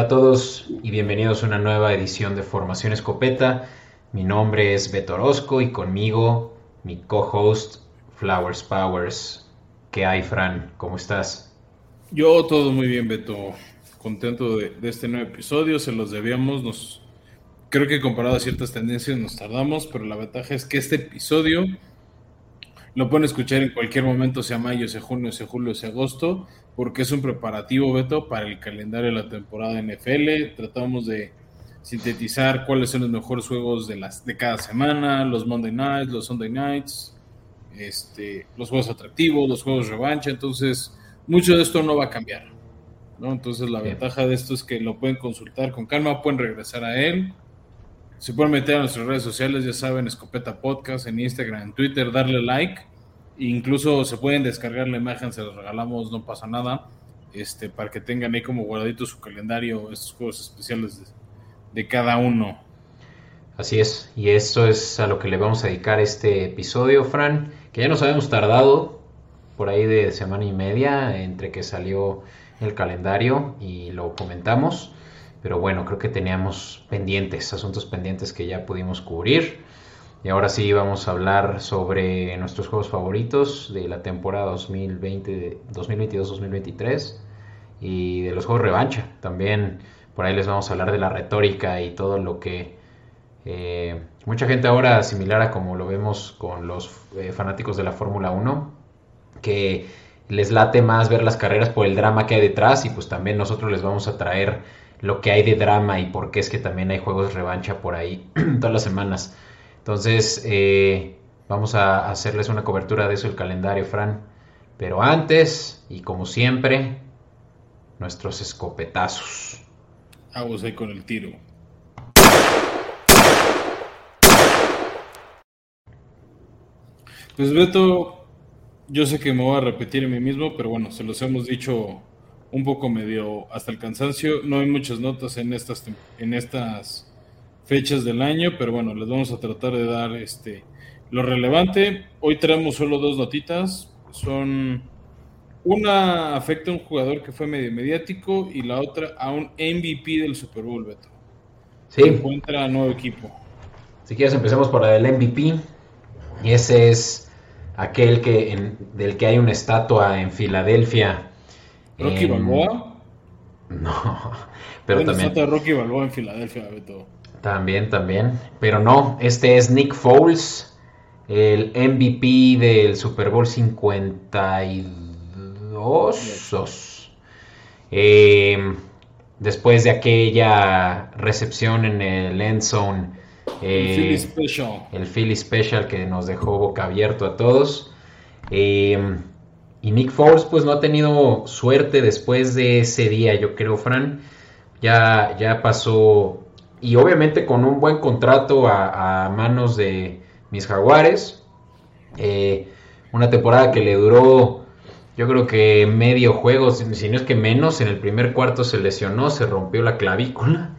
Hola a todos y bienvenidos a una nueva edición de Formación Escopeta. Mi nombre es Beto Orozco y conmigo mi co-host Flowers Powers. ¿Qué hay, Fran? ¿Cómo estás? Yo todo muy bien, Beto. Contento de, este nuevo episodio. Se los debíamos. Nos, creo que comparado a ciertas tendencias nos tardamos, pero la ventaja es que este episodio lo pueden escuchar en cualquier momento, sea mayo, sea junio, sea julio, sea agosto, porque es un preparativo, Beto, para el calendario de la temporada NFL. Tratamos de sintetizar cuáles son los mejores juegos de, las, de cada semana, los Monday Nights, los Sunday Nights, este, los juegos atractivos, los juegos revancha. Entonces, mucho de esto no va a cambiar. ¿no? Entonces, la ventaja de esto es que lo pueden consultar con calma, pueden regresar a él se pueden meter a nuestras redes sociales, ya saben, Escopeta Podcast en Instagram, en Twitter, darle like. Incluso se pueden descargar la imagen, se los regalamos, no pasa nada. Este, para que tengan ahí como guardadito su calendario, estos juegos especiales de, cada uno. Así es, y eso es a lo que le vamos a dedicar este episodio, Fran, que ya nos habíamos tardado por ahí de semana y media entre que salió el calendario y lo comentamos. Pero bueno, creo que teníamos pendientes, asuntos pendientes que ya pudimos cubrir. Y ahora sí vamos a hablar sobre nuestros juegos favoritos de la temporada 2022-2023 y de los juegos revancha. También por ahí les vamos a hablar de la retórica y todo lo que eh, mucha gente ahora similar a como lo vemos con los eh, fanáticos de la Fórmula 1, que les late más ver las carreras por el drama que hay detrás y pues también nosotros les vamos a traer lo que hay de drama y por qué es que también hay juegos revancha por ahí todas las semanas. Entonces, eh, vamos a hacerles una cobertura de eso el calendario, Fran. Pero antes, y como siempre, nuestros escopetazos. Vamos ahí con el tiro. Pues Beto, yo sé que me voy a repetir a mí mismo, pero bueno, se los hemos dicho un poco medio hasta el cansancio. No hay muchas notas en estas, en estas fechas del año, pero bueno, les vamos a tratar de dar este lo relevante. Hoy traemos solo dos notitas. Son una afecta a un jugador que fue medio mediático y la otra a un MVP del Super Bowl, Beto. Sí. encuentra nuevo equipo. Si quieres empecemos por la del MVP. Y ese es aquel que del que hay una estatua en Filadelfia ¿Rocky Balboa? No, pero también. Rocky Balboa en Filadelfia, Beto. También, también. Pero no, este es Nick Foles, el MVP del Super Bowl 52. Eh, después de aquella recepción en el end zone. el Philly Special. El Philly Special que nos dejó boca abierto a todos. Eh, y Nick Foles pues no ha tenido suerte después de ese día, yo creo, Fran. Ya, ya pasó, y obviamente con un buen contrato a, manos de mis jaguares. Eh, una temporada que le duró, yo creo que medio juego, si no es que menos. En el primer cuarto se lesionó, se rompió la clavícula.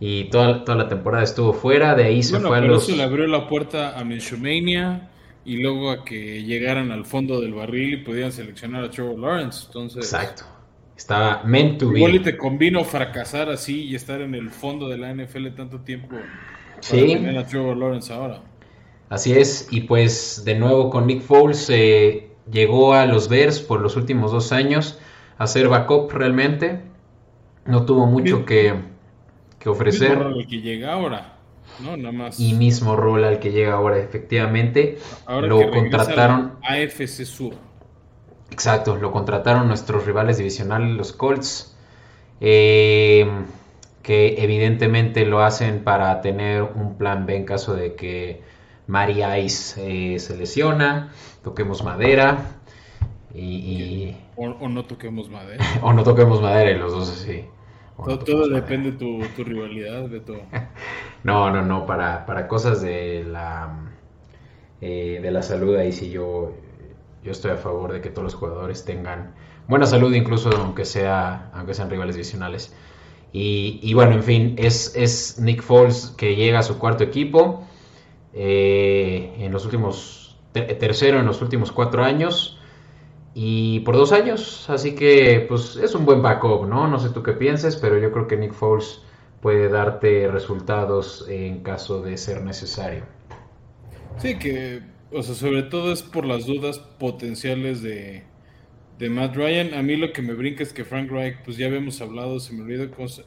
Y toda, toda la temporada estuvo fuera, de ahí se fue a los... le abrió la puerta a Minshomania y luego a que llegaran al fondo del barril y pudieran seleccionar a Trevor Lawrence. Entonces, Exacto. Estaba meant to be. Igual y te convino fracasar así y estar en el fondo de la NFL tanto tiempo para sí. tener a Trevor Lawrence ahora. Así es, y pues de nuevo con Nick Foles eh, llegó a los Bears por los últimos dos años a ser backup realmente. No tuvo mucho que, que ofrecer. El que llega ahora. Y mismo rol al que llega ahora, efectivamente. lo contrataron. AFC Sur. Exacto, lo contrataron nuestros rivales divisionales, los Colts. Eh, que evidentemente lo hacen para tener un plan B en caso de que Mari Ice eh, se lesiona, toquemos madera. Y, O, no toquemos madera. o no toquemos madera y los dos así. Todo, depende de tu, tu, rivalidad, todo no, no, no, para, para cosas de la, eh, de la salud, ahí sí yo, yo estoy a favor de que todos los jugadores tengan buena salud, incluso aunque, sea, aunque sean rivales divisionales. Y, bueno, en fin, es, es, Nick Foles que llega a su cuarto equipo eh, en los últimos, tercero en los últimos cuatro años. y por dos años, así que pues es un buen backup, ¿no? No sé tú qué pienses, pero yo creo que Nick Foles puede darte resultados en caso de ser necesario. Sí, que, o sea, sobre todo es por las dudas potenciales de, de Matt Ryan. A mí lo que me brinca es que Frank Reich, pues ya habíamos hablado, se me olvidó cómo se,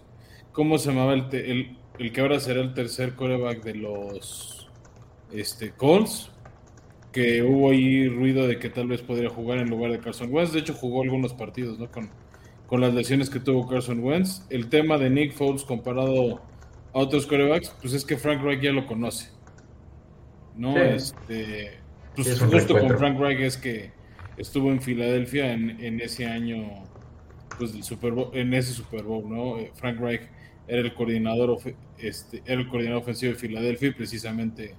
cómo se llamaba el, el, el, que ahora será el tercer coreback de los este, Colts, que hubo ahí ruido de que tal vez podría jugar en lugar de Carson Wentz. De hecho, jugó algunos partidos, ¿no? Con, con las lesiones que tuvo Carson Wentz. El tema de Nick Foles comparado a otros corebacks, pues es que Frank Reich ya lo conoce. ¿No? Este, pues justo con Frank Reich es que estuvo en Filadelfia en, en, ese año, pues del Super Bowl, en ese Super Bowl, ¿no? Eh, Frank Reich era el coordinador, este, era el coordinador ofensivo de Filadelfia y precisamente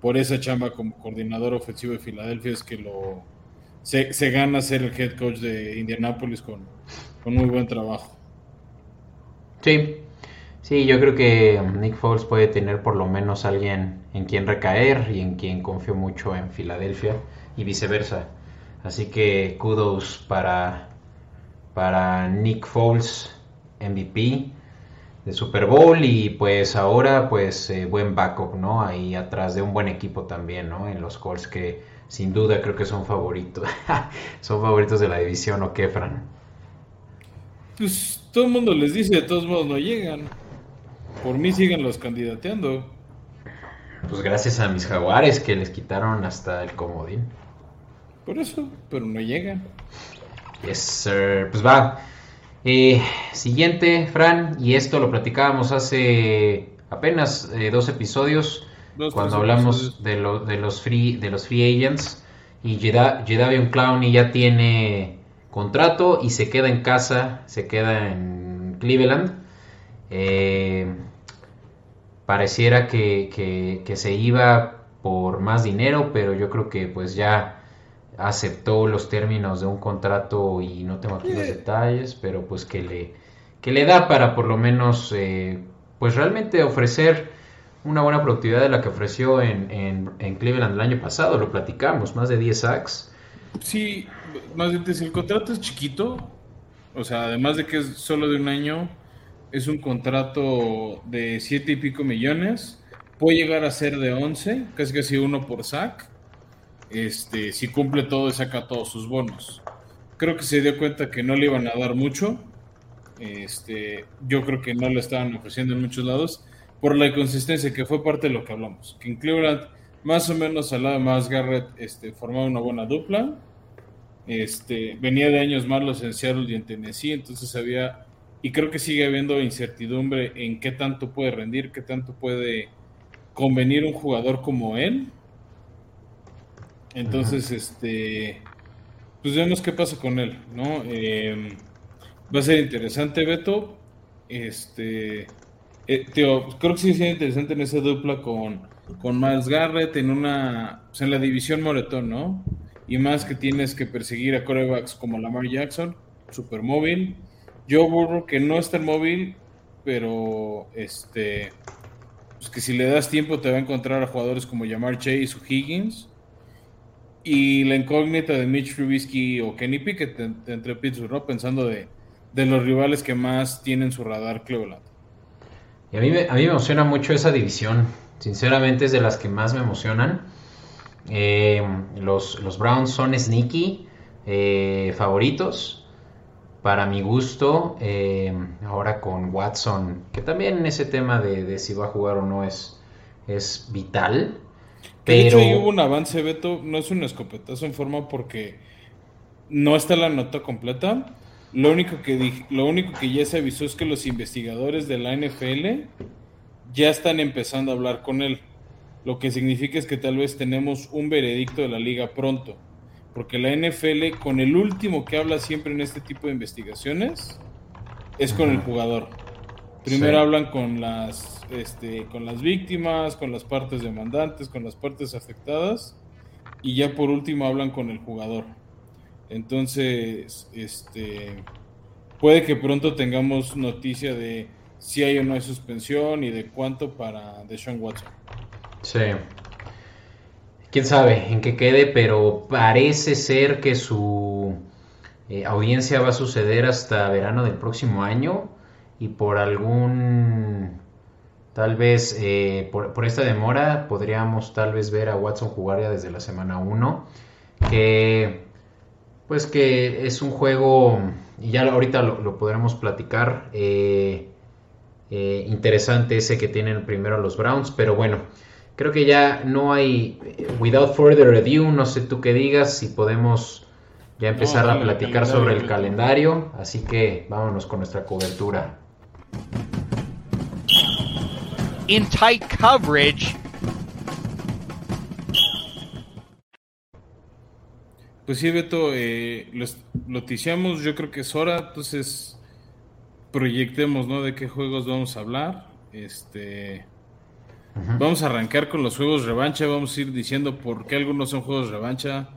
por esa chamba como coordinador ofensivo de Filadelfia es que lo se, se gana ser el head coach de Indianapolis con, con, muy buen trabajo. Sí, sí, yo creo que Nick Foles puede tener por lo menos alguien en quien recaer y en quien confió mucho en Filadelfia y viceversa. Así que kudos para, para Nick Foles, MVP de Super Bowl y pues ahora pues eh, buen backup, ¿no? Ahí atrás de un buen equipo también, ¿no? En los Colts que sin duda creo que son favoritos. son favoritos de la división, ¿o qué, Fran? Pues todo el mundo les dice, de todos modos no llegan. Por mí siguen los candidateando. Pues gracias a mis jaguares que les quitaron hasta el comodín. Por eso, pero no llegan. Yes, sir. Pues va. Eh, siguiente, Fran, y esto lo platicábamos hace apenas eh, dos episodios, dos, cuando hablamos de, lo, de, los free, de los free agents, y Jadavion Clowney ya tiene contrato y se queda en casa, se queda en Cleveland. Eh, pareciera que, que, que se iba por más dinero, pero yo creo que pues ya aceptó los términos de un contrato y no tengo aquí los detalles, pero pues que le, que le da para por lo menos eh, pues realmente ofrecer una buena productividad de la que ofreció en, en, Cleveland el año pasado, lo platicamos, más de 10 sacks. Sí, más bien si el contrato es chiquito, o sea, además de que es solo de un año, es un contrato de 7 y pico millones, puede llegar a ser de 11, casi casi uno por sack este, si cumple todo y saca todos sus bonos. Creo que se dio cuenta que no le iban a dar mucho. Este, yo creo que no lo estaban ofreciendo en muchos lados por la inconsistencia que fue parte de lo que hablamos. Que en Cleveland, más o menos al lado más Garrett, este, formaba una buena dupla. Este, venía de años malos en Seattle y en Tennessee, entonces había, y creo que sigue habiendo incertidumbre en qué tanto puede rendir, qué tanto puede convenir un jugador como él entonces, este, pues vemos qué pasa con él, ¿no? Em, va a ser interesante, Beto. Este, eh, creo que sí sería interesante en esa dupla con, con Miles Garrett en una, pues en la división Moretón, ¿no? Y más que tienes que perseguir a corebacks como Lamar Jackson, super móvil. Joe Burrow, que no es tan móvil, pero este, pues que si le das tiempo te va a encontrar a jugadores como Jamar Chase o Higgins y la incógnita de Mitch Trubisky o Kenny Pickett entre Pittsburgh. Pensando de, los rivales que más tienen su radar Cleveland. Y a mí, me, a mí me emociona mucho esa división. Sinceramente es de las que más me emocionan. Eh, los, los, Browns son sneaky eh, favoritos. Para mi gusto, eh, ahora con Watson, que también ese tema de, de, si va a jugar o no es, es vital. De hecho, hubo un avance, Beto. No es un escopetazo en forma porque no está la nota completa. Lo único que lo único que ya se avisó es que los investigadores de la NFL ya están empezando a hablar con él. Lo que significa es que tal vez tenemos un veredicto de la liga pronto. Porque la NFL, con el último que habla siempre en este tipo de investigaciones, es con el jugador. Primero hablan con las, este, con las víctimas, con las partes demandantes, con las partes afectadas y ya por último hablan con el jugador. Entonces, este, puede que pronto tengamos noticia de si hay o no hay suspensión y de cuánto para Deshaun Watson. Sí. Quién sabe en qué quede, pero parece ser que su eh, audiencia va a suceder hasta verano del próximo año y por algún, tal vez, eh, por, esta demora podríamos tal vez ver a Watson jugar ya desde la semana 1, que pues que es un juego, y ya ahorita lo, podremos platicar, eh, interesante ese que tienen primero los Browns, pero bueno, creo que ya no hay, without further ado, no sé tú qué digas, si podemos ya empezar a platicar sobre el calendario, así que vámonos con nuestra cobertura. In tight coverage. Pues sí, Beto, eh, lo noticiamos, yo creo que es hora, entonces proyectemos, ¿no? De qué juegos vamos a hablar. Este, Vamos a arrancar con los juegos revancha, vamos a ir diciendo por qué algunos son juegos revancha,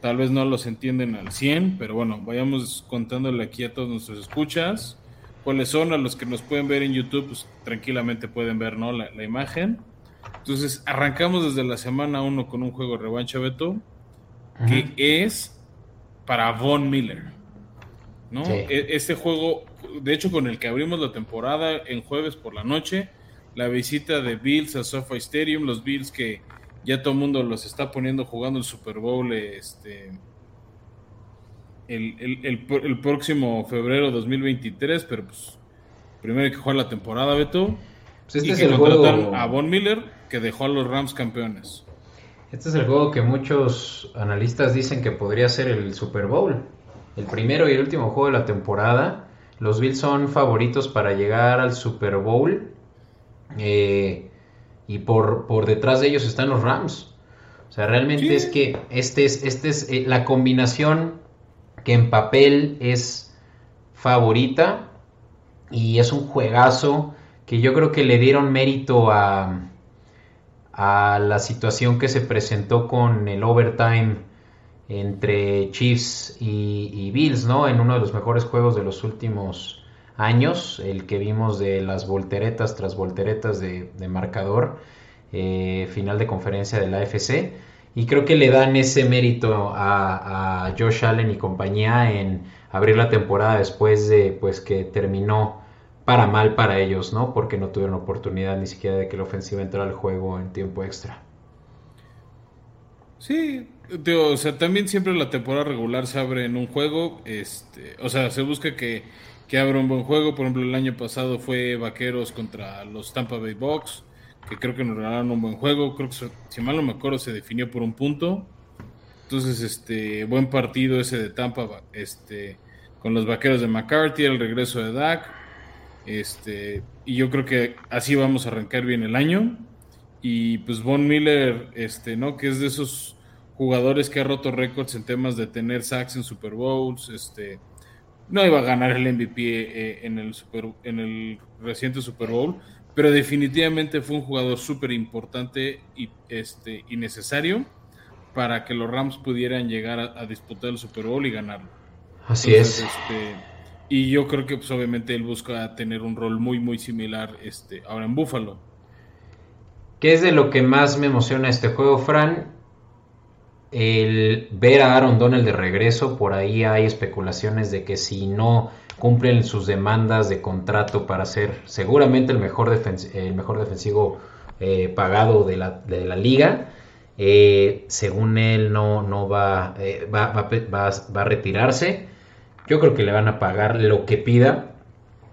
tal vez no los entienden al 100, pero bueno, vayamos contándole aquí a todos nuestros escuchas cuáles son, a los que nos pueden ver en YouTube, pues tranquilamente pueden ver ¿no? la, imagen. Entonces, arrancamos desde la semana 1 con un juego revancha, Beto, que es para Von Miller. ¿no? E, este juego, de hecho, con el que abrimos la temporada en jueves por la noche, la visita de Bills a SoFi Stadium, los Bills que ya todo el mundo los está poniendo jugando el Super Bowl este, el, próximo febrero 2023, pero pues primero hay que jugar la temporada, Beto. Pues este y es el juego... a Von Miller, que dejó a los Rams campeones. Este es el juego que muchos analistas dicen que podría ser el Super Bowl. El primero y el último juego de la temporada. Los Bills son favoritos para llegar al Super Bowl eh, y por, por detrás de ellos están los Rams. O sea, realmente es que este es, este es eh, la combinación que en papel es favorita y es un juegazo que yo creo que le dieron mérito a, a la situación que se presentó con el overtime entre Chiefs y, y, Bills, ¿no? En uno de los mejores juegos de los últimos años, el que vimos de las volteretas tras volteretas de, marcador, eh, final de conferencia de la AFC. Y creo que le dan ese mérito a, Josh Allen y compañía en abrir la temporada después de pues que terminó para mal para ellos, ¿no? Porque no tuvieron oportunidad ni siquiera de que la ofensiva entrara al juego en tiempo extra. Sí, o sea, también siempre la temporada regular se abre en un juego, este, o sea, se busca que que abra un buen juego. Por ejemplo, el año pasado fue Vaqueros contra los Tampa Bay Bucks, que creo que nos regalaron un buen juego. Creo que, si mal no me acuerdo, se definió por un punto. Entonces, este, buen partido ese de Tampa, este, con los Vaqueros de McCarthy, el regreso de Dak. Este, y yo creo que así vamos a arrancar bien el año. Y pues Von Miller, este, ¿no? Que es de esos jugadores que ha roto récords en temas de tener sacks en Super Bowls, este, no iba a ganar el MVP eh, en, el super, en el reciente Super Bowl, pero definitivamente fue un jugador súper importante y, este, y necesario para que los Rams pudieran llegar a, disputar el Super Bowl y ganarlo. Así es. Este, y yo creo que pues obviamente él busca tener un rol muy muy similar este, ahora en Buffalo. ¿Qué es de lo que más me emociona este juego, Fran? El ver a Aaron Donald de regreso, por ahí hay especulaciones de que si no cumplen sus demandas de contrato para ser seguramente el mejor, defensivo eh, pagado de la, liga, eh, según él no, eh, va, a retirarse. Yo creo que le van a pagar lo que pida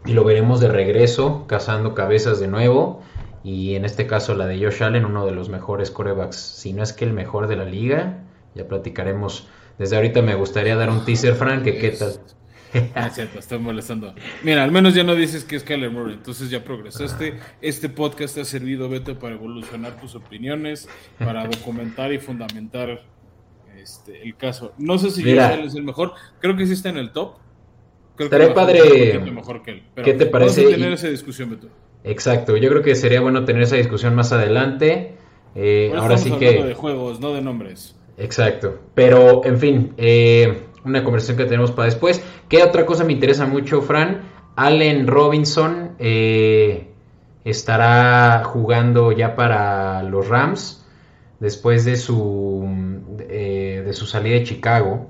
y lo veremos de regreso, cazando cabezas de nuevo. Y en este caso la de Josh Allen, uno de los mejores corebacks, si no es que el mejor de la liga. Ya platicaremos. Desde ahorita me gustaría dar un teaser, Frank, que qué tal. Ah, cierto, estoy molestando. Mira, al menos ya no dices que es Kyler Murray, entonces ya progresaste. Este podcast ha servido, Beto, para evolucionar tus opiniones, para documentar y fundamentar este, el caso. No sé si Josh Allen es el mejor, creo que sí está en el top. Creo Estaré padre. Mejor que él. ¿Qué te parece? Vamos a tener esa discusión, Beto. Exacto, yo creo que sería bueno tener esa discusión más adelante. Eh, ahora sí que. de juegos, no de nombres. Exacto, pero en fin, eh, una conversación que tenemos para después. ¿Qué otra cosa me interesa mucho, Fran? Allen Robinson eh, estará jugando ya para los Rams después de su, de su salida de Chicago.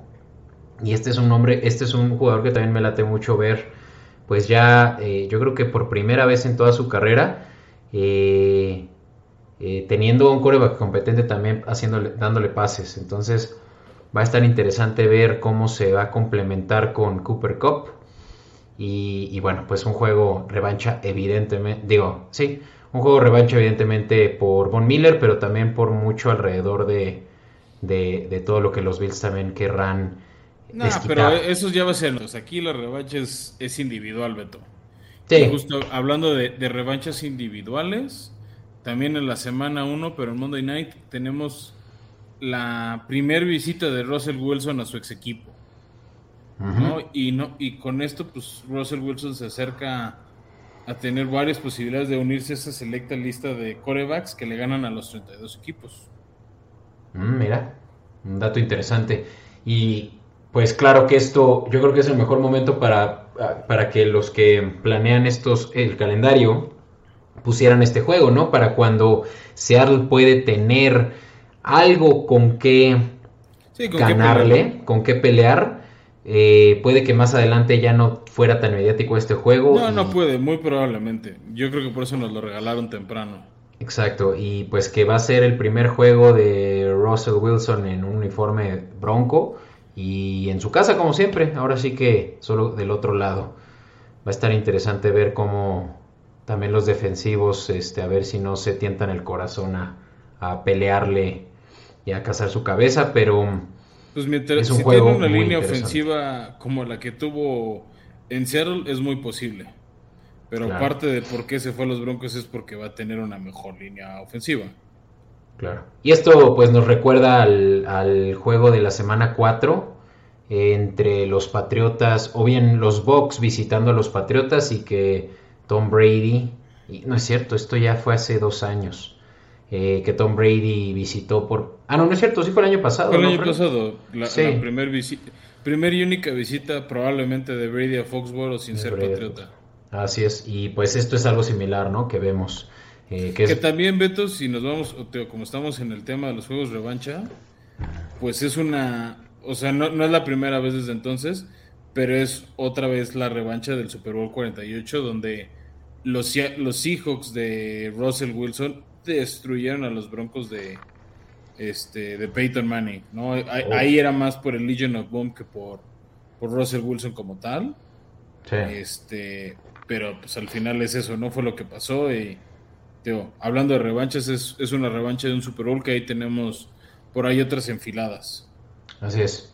Y este es un nombre, este es un jugador que también me late mucho ver, pues ya eh, yo creo que por primera vez en toda su carrera, eh, eh, teniendo un coreback competente también dándole pases. Entonces va a estar interesante ver cómo se va a complementar con Cooper Cup. Y, bueno, pues un juego revancha evidentemente, digo, sí, un juego revancha evidentemente por Von Miller, pero también por mucho alrededor de, de, de todo lo que los Bills también querrán No, pero eso ya va a ser. Aquí la revancha es, es individual, Beto. Sí. Y justo hablando de, de revanchas individuales, también en la semana 1, pero en Monday Night, tenemos la primer visita de Russell Wilson a su ex equipo. ¿no? Y, no, y con esto, pues Russell Wilson se acerca a tener varias posibilidades de unirse a esa selecta lista de corebacks que le ganan a los 32 equipos. Mm, mira, un dato interesante. Y pues claro que esto, yo creo que es el mejor momento para, para que los que planean estos, el calendario, pusieran este juego, ¿no? Para cuando Seattle puede tener algo con qué Sí, con ganarle, con qué pelear. eh, puede que más adelante ya no fuera tan mediático este juego. No, y- no puede, muy probablemente. Yo creo que por eso nos lo regalaron temprano. Exacto, y pues que va a ser el primer juego de Russell Wilson en un uniforme bronco y en su casa como siempre, ahora sí que solo del otro lado. Va a estar interesante ver cómo también los defensivos, este, a ver si no se tientan el corazón a, a pelearle y a cazar su cabeza, pero Pues mientras Es un si juego tiene una muy línea ofensiva como la que tuvo en Seattle, es muy posible. Pero Claro. parte de por qué se fue a los Broncos es porque va a tener una mejor línea ofensiva. Claro. Y esto pues nos recuerda al, al juego de la semana 4 eh, entre los Patriotas, o bien los Bucks visitando a los Patriotas y que Tom Brady, y no es cierto, esto ya fue hace dos años, eh, que Tom Brady visitó por... Ah, no, no es cierto, sí fue el año pasado. Fue el ¿no, año pasado, la, Sí. la primer, visi- primer y única visita probablemente de Brady a Foxborough sin De ser Brady patriota. Así es, y pues esto es algo similar, ¿no? Que vemos. Eh, que también, Beto, si nos vamos, como estamos en el tema de los juegos revancha, pues es una, o sea, no, no es la primera vez desde entonces, pero es otra vez la revancha del Super Bowl 48, donde los, los Seahawks de Russell Wilson destruyeron a los Broncos de, este, de Peyton Manning, ¿no? Ahí, Oh. ahí era más por el Legion of Boom que por, por Russell Wilson como tal. Sí. Este, pero pues al final es eso, no fue lo que pasó. Y digo, hablando de revanchas, es, es una revancha de un Super Bowl que ahí tenemos por ahí otras enfiladas. Así es.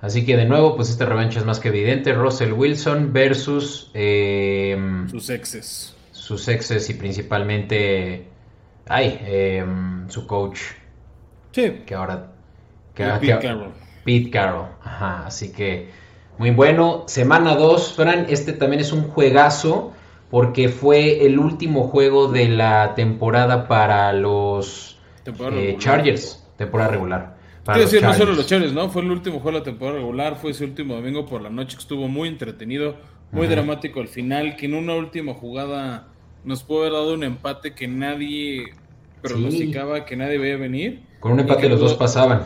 Así que de nuevo, pues esta revancha es más que evidente. Russell Wilson versus eh, Sus exes. sus exes y principalmente, ay, eh, su coach, Sí. que ahora... Que, Pete Carroll. Pete Carroll. Ajá, así que muy bueno. Semana 2, Fran, este también es un juegazo porque fue el último juego de la temporada para los eh. Chargers, temporada regular. Quiero decir, no solo los Chargers, ¿no? Fue el último juego de la temporada regular, fue ese último domingo por la noche que estuvo muy entretenido, muy Ajá. dramático al final, que en una última jugada nos pudo haber dado un empate que nadie pronosticaba, que nadie veía venir. Con un empate los dos pasaban.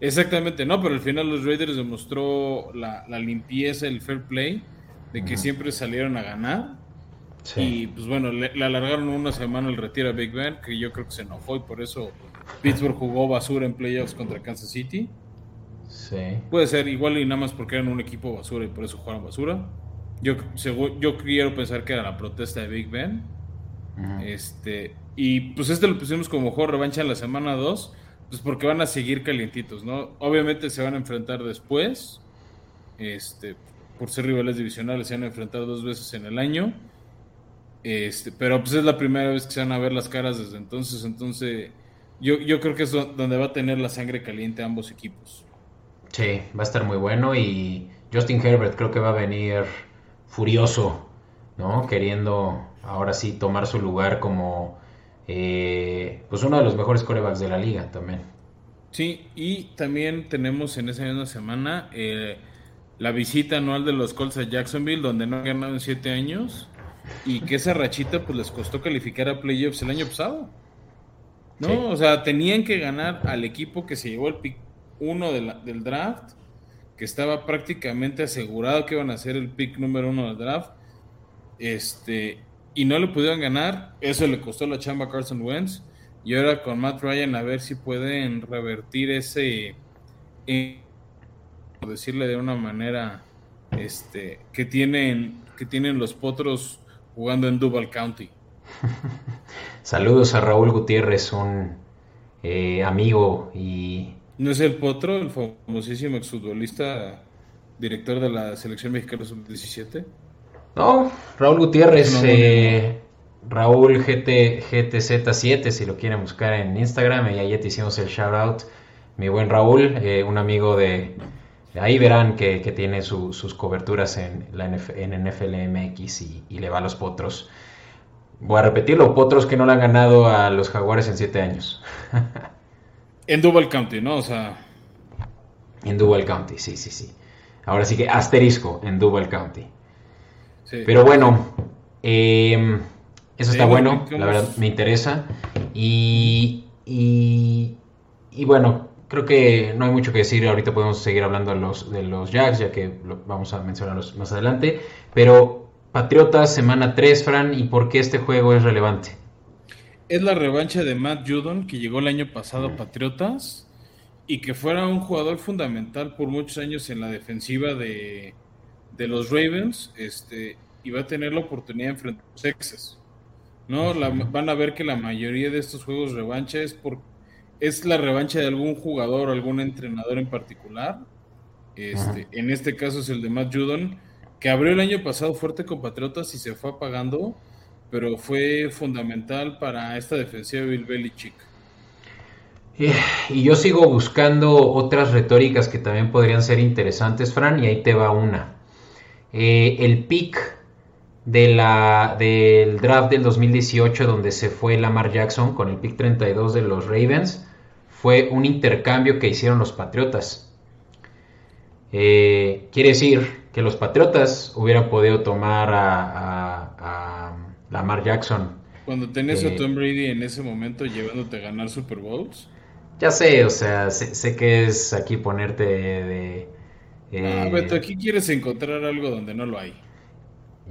Exactamente, no, pero al final los Raiders demostró la, la limpieza, el fair play, de que siempre salieron a ganar. Y pues bueno, le, le alargaron una semana el retiro a Big Ben, que yo creo que se enojó y por eso Pittsburgh jugó basura en playoffs contra Kansas City. Sí. Puede ser igual y nada más porque eran un equipo basura y por eso jugaron basura. Yo, yo quiero pensar que era la protesta de Big Ben. Este, y pues este lo pusimos como juego revancha en la semana 2, pues porque van a seguir calientitos, ¿no? Obviamente se van a enfrentar después, este, por ser rivales divisionales, se van a enfrentar dos veces en el año, este, pero pues es la primera vez que se van a ver las caras desde entonces, entonces yo, yo creo que es do- donde va a tener la sangre caliente ambos equipos. Sí, va a estar muy bueno y Justin Herbert creo que va a venir furioso, ¿no? Queriendo ahora sí tomar su lugar como eh, pues uno de los mejores corebacks de la liga también. Sí, y también tenemos en esa misma semana eh, la visita anual de los Colts a Jacksonville, donde no han ganado en siete años, y que esa rachita pues les costó calificar a playoffs el año pasado. ¿No? Sí. O sea, tenían que ganar al equipo que se llevó el pick uno de la- del draft, que estaba prácticamente asegurado que iban a ser el pick número uno del draft. Este, y no le pudieron ganar. Eso le costó la chamba a Carson Wentz. Y ahora con Matt Ryan a ver si pueden revertir ese, eh, decirle de una manera, este, que tienen, que tienen los potros jugando en Duval County. Saludos a Raúl Gutiérrez, un eh, amigo y... ¿No es el potro, el famosísimo exfutbolista, director de la selección mexicana sub-17? No, Raúl Gutiérrez, eh, Raúl GT, GTZ7, si lo quieren buscar en Instagram, y ahí te hicimos el shout out. Mi buen Raúl, eh, un amigo de, Ahí verán que, tiene sus coberturas en, la en NFL MX y, le va a los potros. Voy a repetirlo, potros que no le han ganado a los jaguares en siete años. en Duval County, ¿no? O sea... En Duval County, sí, sí, sí. Ahora sí que asterisco en Duval County. Pero bueno, em, eso está bueno, la verdad me interesa. Y, y, y bueno, Creo que no hay mucho que decir, ahorita podemos seguir hablando de los, de los Jacks, ya que vamos a mencionarlos más adelante. Pero Patriotas, semana 3, Fran, ¿y por qué este juego es relevante? Es la revancha de Matt Judon, que llegó el año pasado a Patriotas, y que fuera un jugador fundamental por muchos años en la defensiva de, los Ravens, este, y va a tener la oportunidad de enfrentar a los exes. ¿no? van a ver que la mayoría de estos juegos revancha es por es la revancha de algún jugador o algún entrenador en particular. Este, en este caso es el de Matt Judon, que abrió el año pasado fuerte con Patriotas y se fue apagando, pero fue fundamental para esta defensiva de Bill Belichick. Eh, y yo sigo buscando otras retóricas que también podrían ser interesantes, Fran, y ahí te va una. Eh, el pick de la, del draft del 2018, donde se fue Lamar Jackson con el pick 32 de los Ravens, fue un intercambio que hicieron los Patriotas. Eh, quiere decir que los Patriotas hubieran podido tomar a, Lamar Jackson. Cuando tenés a eh, Tom Brady en ese momento llevándote a ganar Super Bowls. Ya sé, o sea, sé, que es aquí ponerte de... ah, Beto, aquí quieres encontrar algo donde no lo hay.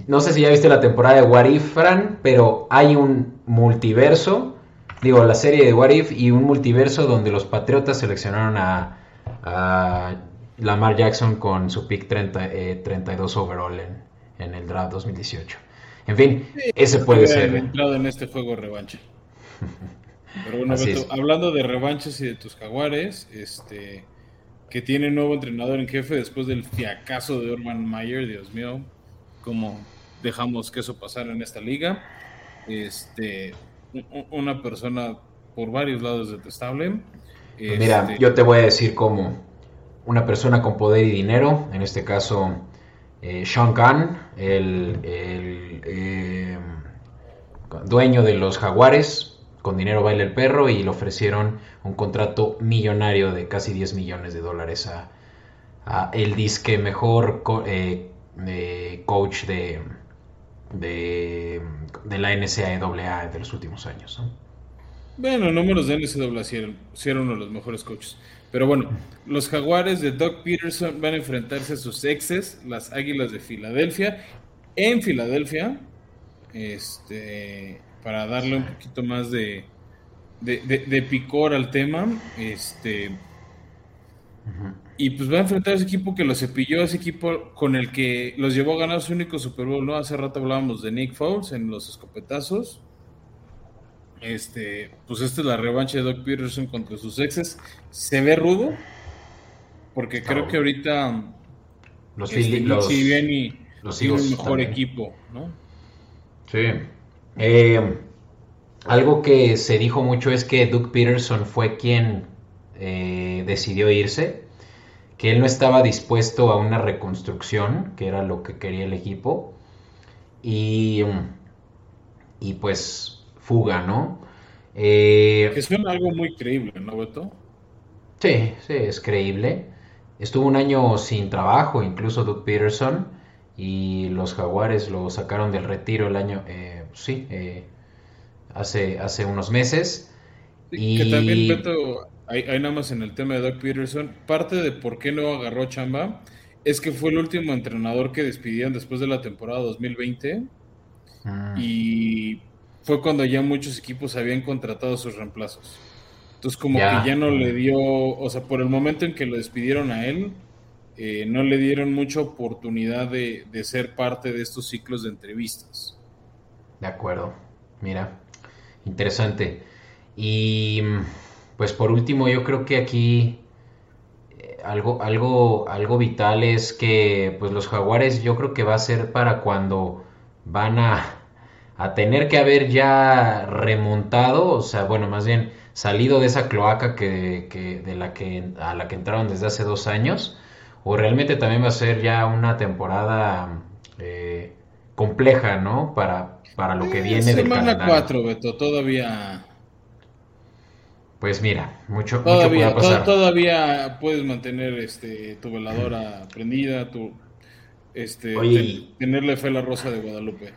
No sé si ya viste la temporada de What If, Fran, pero hay un multiverso digo, la serie de What If y un multiverso donde los Patriotas seleccionaron a, Lamar Jackson con su pick 30, 32 eh, overall en, el draft 2018. En fin, ese puede ser. entrado en este juego revancha. Pero bueno, hablando de revanchas y de tus jaguares, este que tiene nuevo entrenador en jefe después del fiacazo de Urban Meyer, Dios mío, cómo dejamos que eso pasara en esta liga. Este, una persona por varios lados detestable. Pues mira, este, yo te voy a decir como una persona con poder y dinero, en este caso eh, Sean Khan, el, eh, dueño de los jaguares, con dinero baila el perro y le ofrecieron un contrato millonario de casi 10 millones de dólares a, el disque mejor eh, coach de, de, de la NCAA de los últimos años. Bueno, números de NCAA sí eran, uno de los mejores coaches. Pero bueno, los jaguares de Doug Peterson van a enfrentarse a sus exes, las Águilas de Filadelfia, en Filadelfia, este, para darle un poquito más de, de, picor al tema. Este, y pues va a enfrentar a ese equipo que lo cepilló, ese equipo con el que los llevó a ganar su único Super Bowl, ¿no? Hace rato hablábamos de Nick Foles en los escopetazos. Este, pues esta es la revancha de Doc Peterson contra sus exes. Se ve rudo, porque creo que ahorita los, este, los, y los tiene un mejor equipo, ¿no? Sí. Eh, algo que se dijo mucho es que Doug Peterson fue quien eh, decidió irse que él no estaba dispuesto a una reconstrucción, que era lo que quería el equipo, y, y pues fuga, ¿no? Eh, que suena algo muy creíble, ¿no, Beto? Sí, sí, es creíble. Estuvo un año sin trabajo, incluso Doug Peterson, y los Jaguares lo sacaron del retiro el año, eh, sí, eh, hace, hace unos meses. Y... Que también, Beto, hay, nada más en el tema de Doug Peterson, parte de por qué no agarró chamba es que fue el último entrenador que despidieron después de la temporada 2020 ah. y fue cuando ya muchos equipos habían contratado sus reemplazos. Entonces como que ya no le dio, o sea, por el momento en que lo despidieron a él, eh, no le dieron mucha oportunidad de, de, ser parte de estos ciclos de entrevistas. De acuerdo, mira, interesante. Y pues por último, yo creo que aquí eh, algo, algo, algo vital es que pues los jaguares yo creo que va a ser para cuando van a, a tener que haber ya remontado, o sea, bueno, más bien salido de esa cloaca que, que, de la que, a la que entraron desde hace dos años, o realmente también va a ser ya una temporada eh, compleja, ¿no? Para, para lo que eh, viene del calendario. 4, Beto, todavía pues mira, mucho, todavía, pasar. todavía puedes mantener este tu veladora prendida, tu este tenerle fe a la rosa de Guadalupe.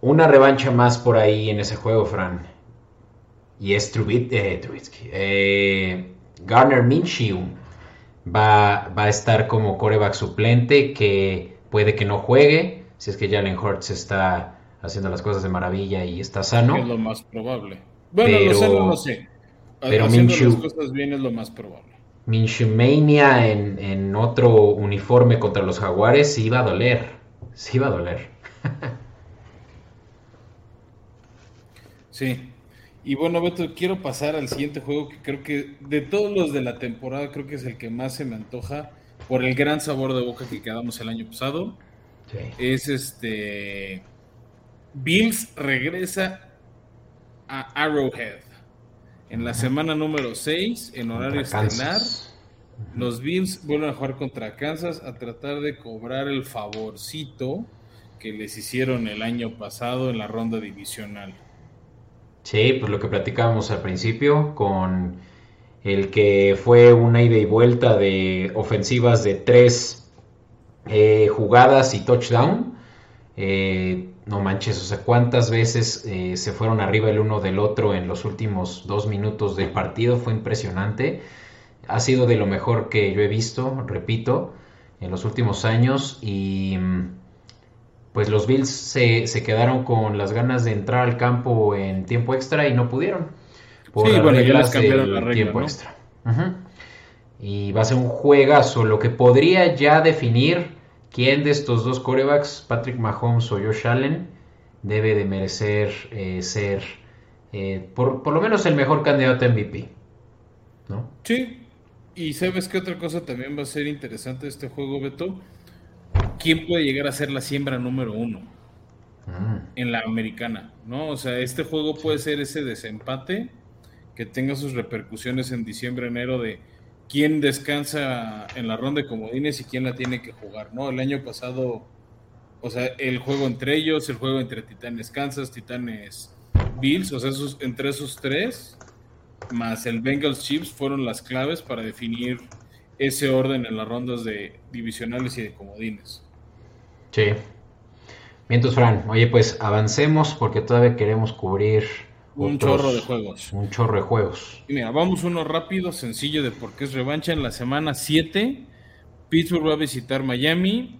Una revancha más por ahí en ese juego, Fran. Y es Trubit, eh, Trubitsky. Eh, Garner Minshew va, va a estar como coreback suplente que puede que no juegue si es que Jalen Hurts está haciendo las cosas de maravilla y está sano. Es lo más probable. Bueno, no no sé. Pero Minshew, las cosas bien es lo más probable. Minshew Mania en, en, otro uniforme contra los Jaguares sí iba a doler. Sí iba a doler. sí. Y bueno, Beto, quiero pasar al siguiente juego que creo que de todos los de la temporada creo que es el que más se me antoja por el gran sabor de boca que quedamos el año pasado. Sí. Es este Bills regresa a Arrowhead. En la semana número 6, en horario estelar, los Bills vuelven a jugar contra Kansas a tratar de cobrar el favorcito que les hicieron el año pasado en la ronda divisional. Sí, pues lo que platicábamos al principio con el que fue una ida y vuelta de ofensivas de tres eh, jugadas y touchdown. Eh, no manches, o sea, cuántas veces eh, se fueron arriba el uno del otro en los últimos dos minutos del partido, fue impresionante. Ha sido de lo mejor que yo he visto, repito, en los últimos años y mm, pues los Bills se, quedaron con las ganas de entrar al campo en tiempo extra y no pudieron. Por sí, bueno, ya les cambiaron la regla, tiempo extra. Y va a ser un juegazo, lo que podría ya definir ¿Quién de estos dos corebacks, Patrick Mahomes o Josh Allen, debe de merecer eh, ser eh, por, lo menos el mejor candidato a MVP? ¿No? Sí. Y sabes qué otra cosa también va a ser interesante de este juego, Beto. ¿Quién puede llegar a ser la siembra número uno mm. en la americana? ¿No? O sea, este juego puede ser ese desempate que tenga sus repercusiones en diciembre, enero de quién descansa en la ronda de comodines y quién la tiene que jugar, ¿no? El año pasado, o sea, el juego entre ellos, el juego entre Titanes Kansas, Titanes Bills, o sea, entre esos tres, más el Bengals Chiefs fueron las claves para definir ese orden en las rondas de divisionales y de comodines. Sí. Mientras, Fran, oye, pues avancemos porque todavía queremos cubrir un chorro de juegos. Un chorro de juegos. Y mira, vamos uno rápido, sencillo de por qué es revancha. En la semana 7, Pittsburgh va a visitar Miami.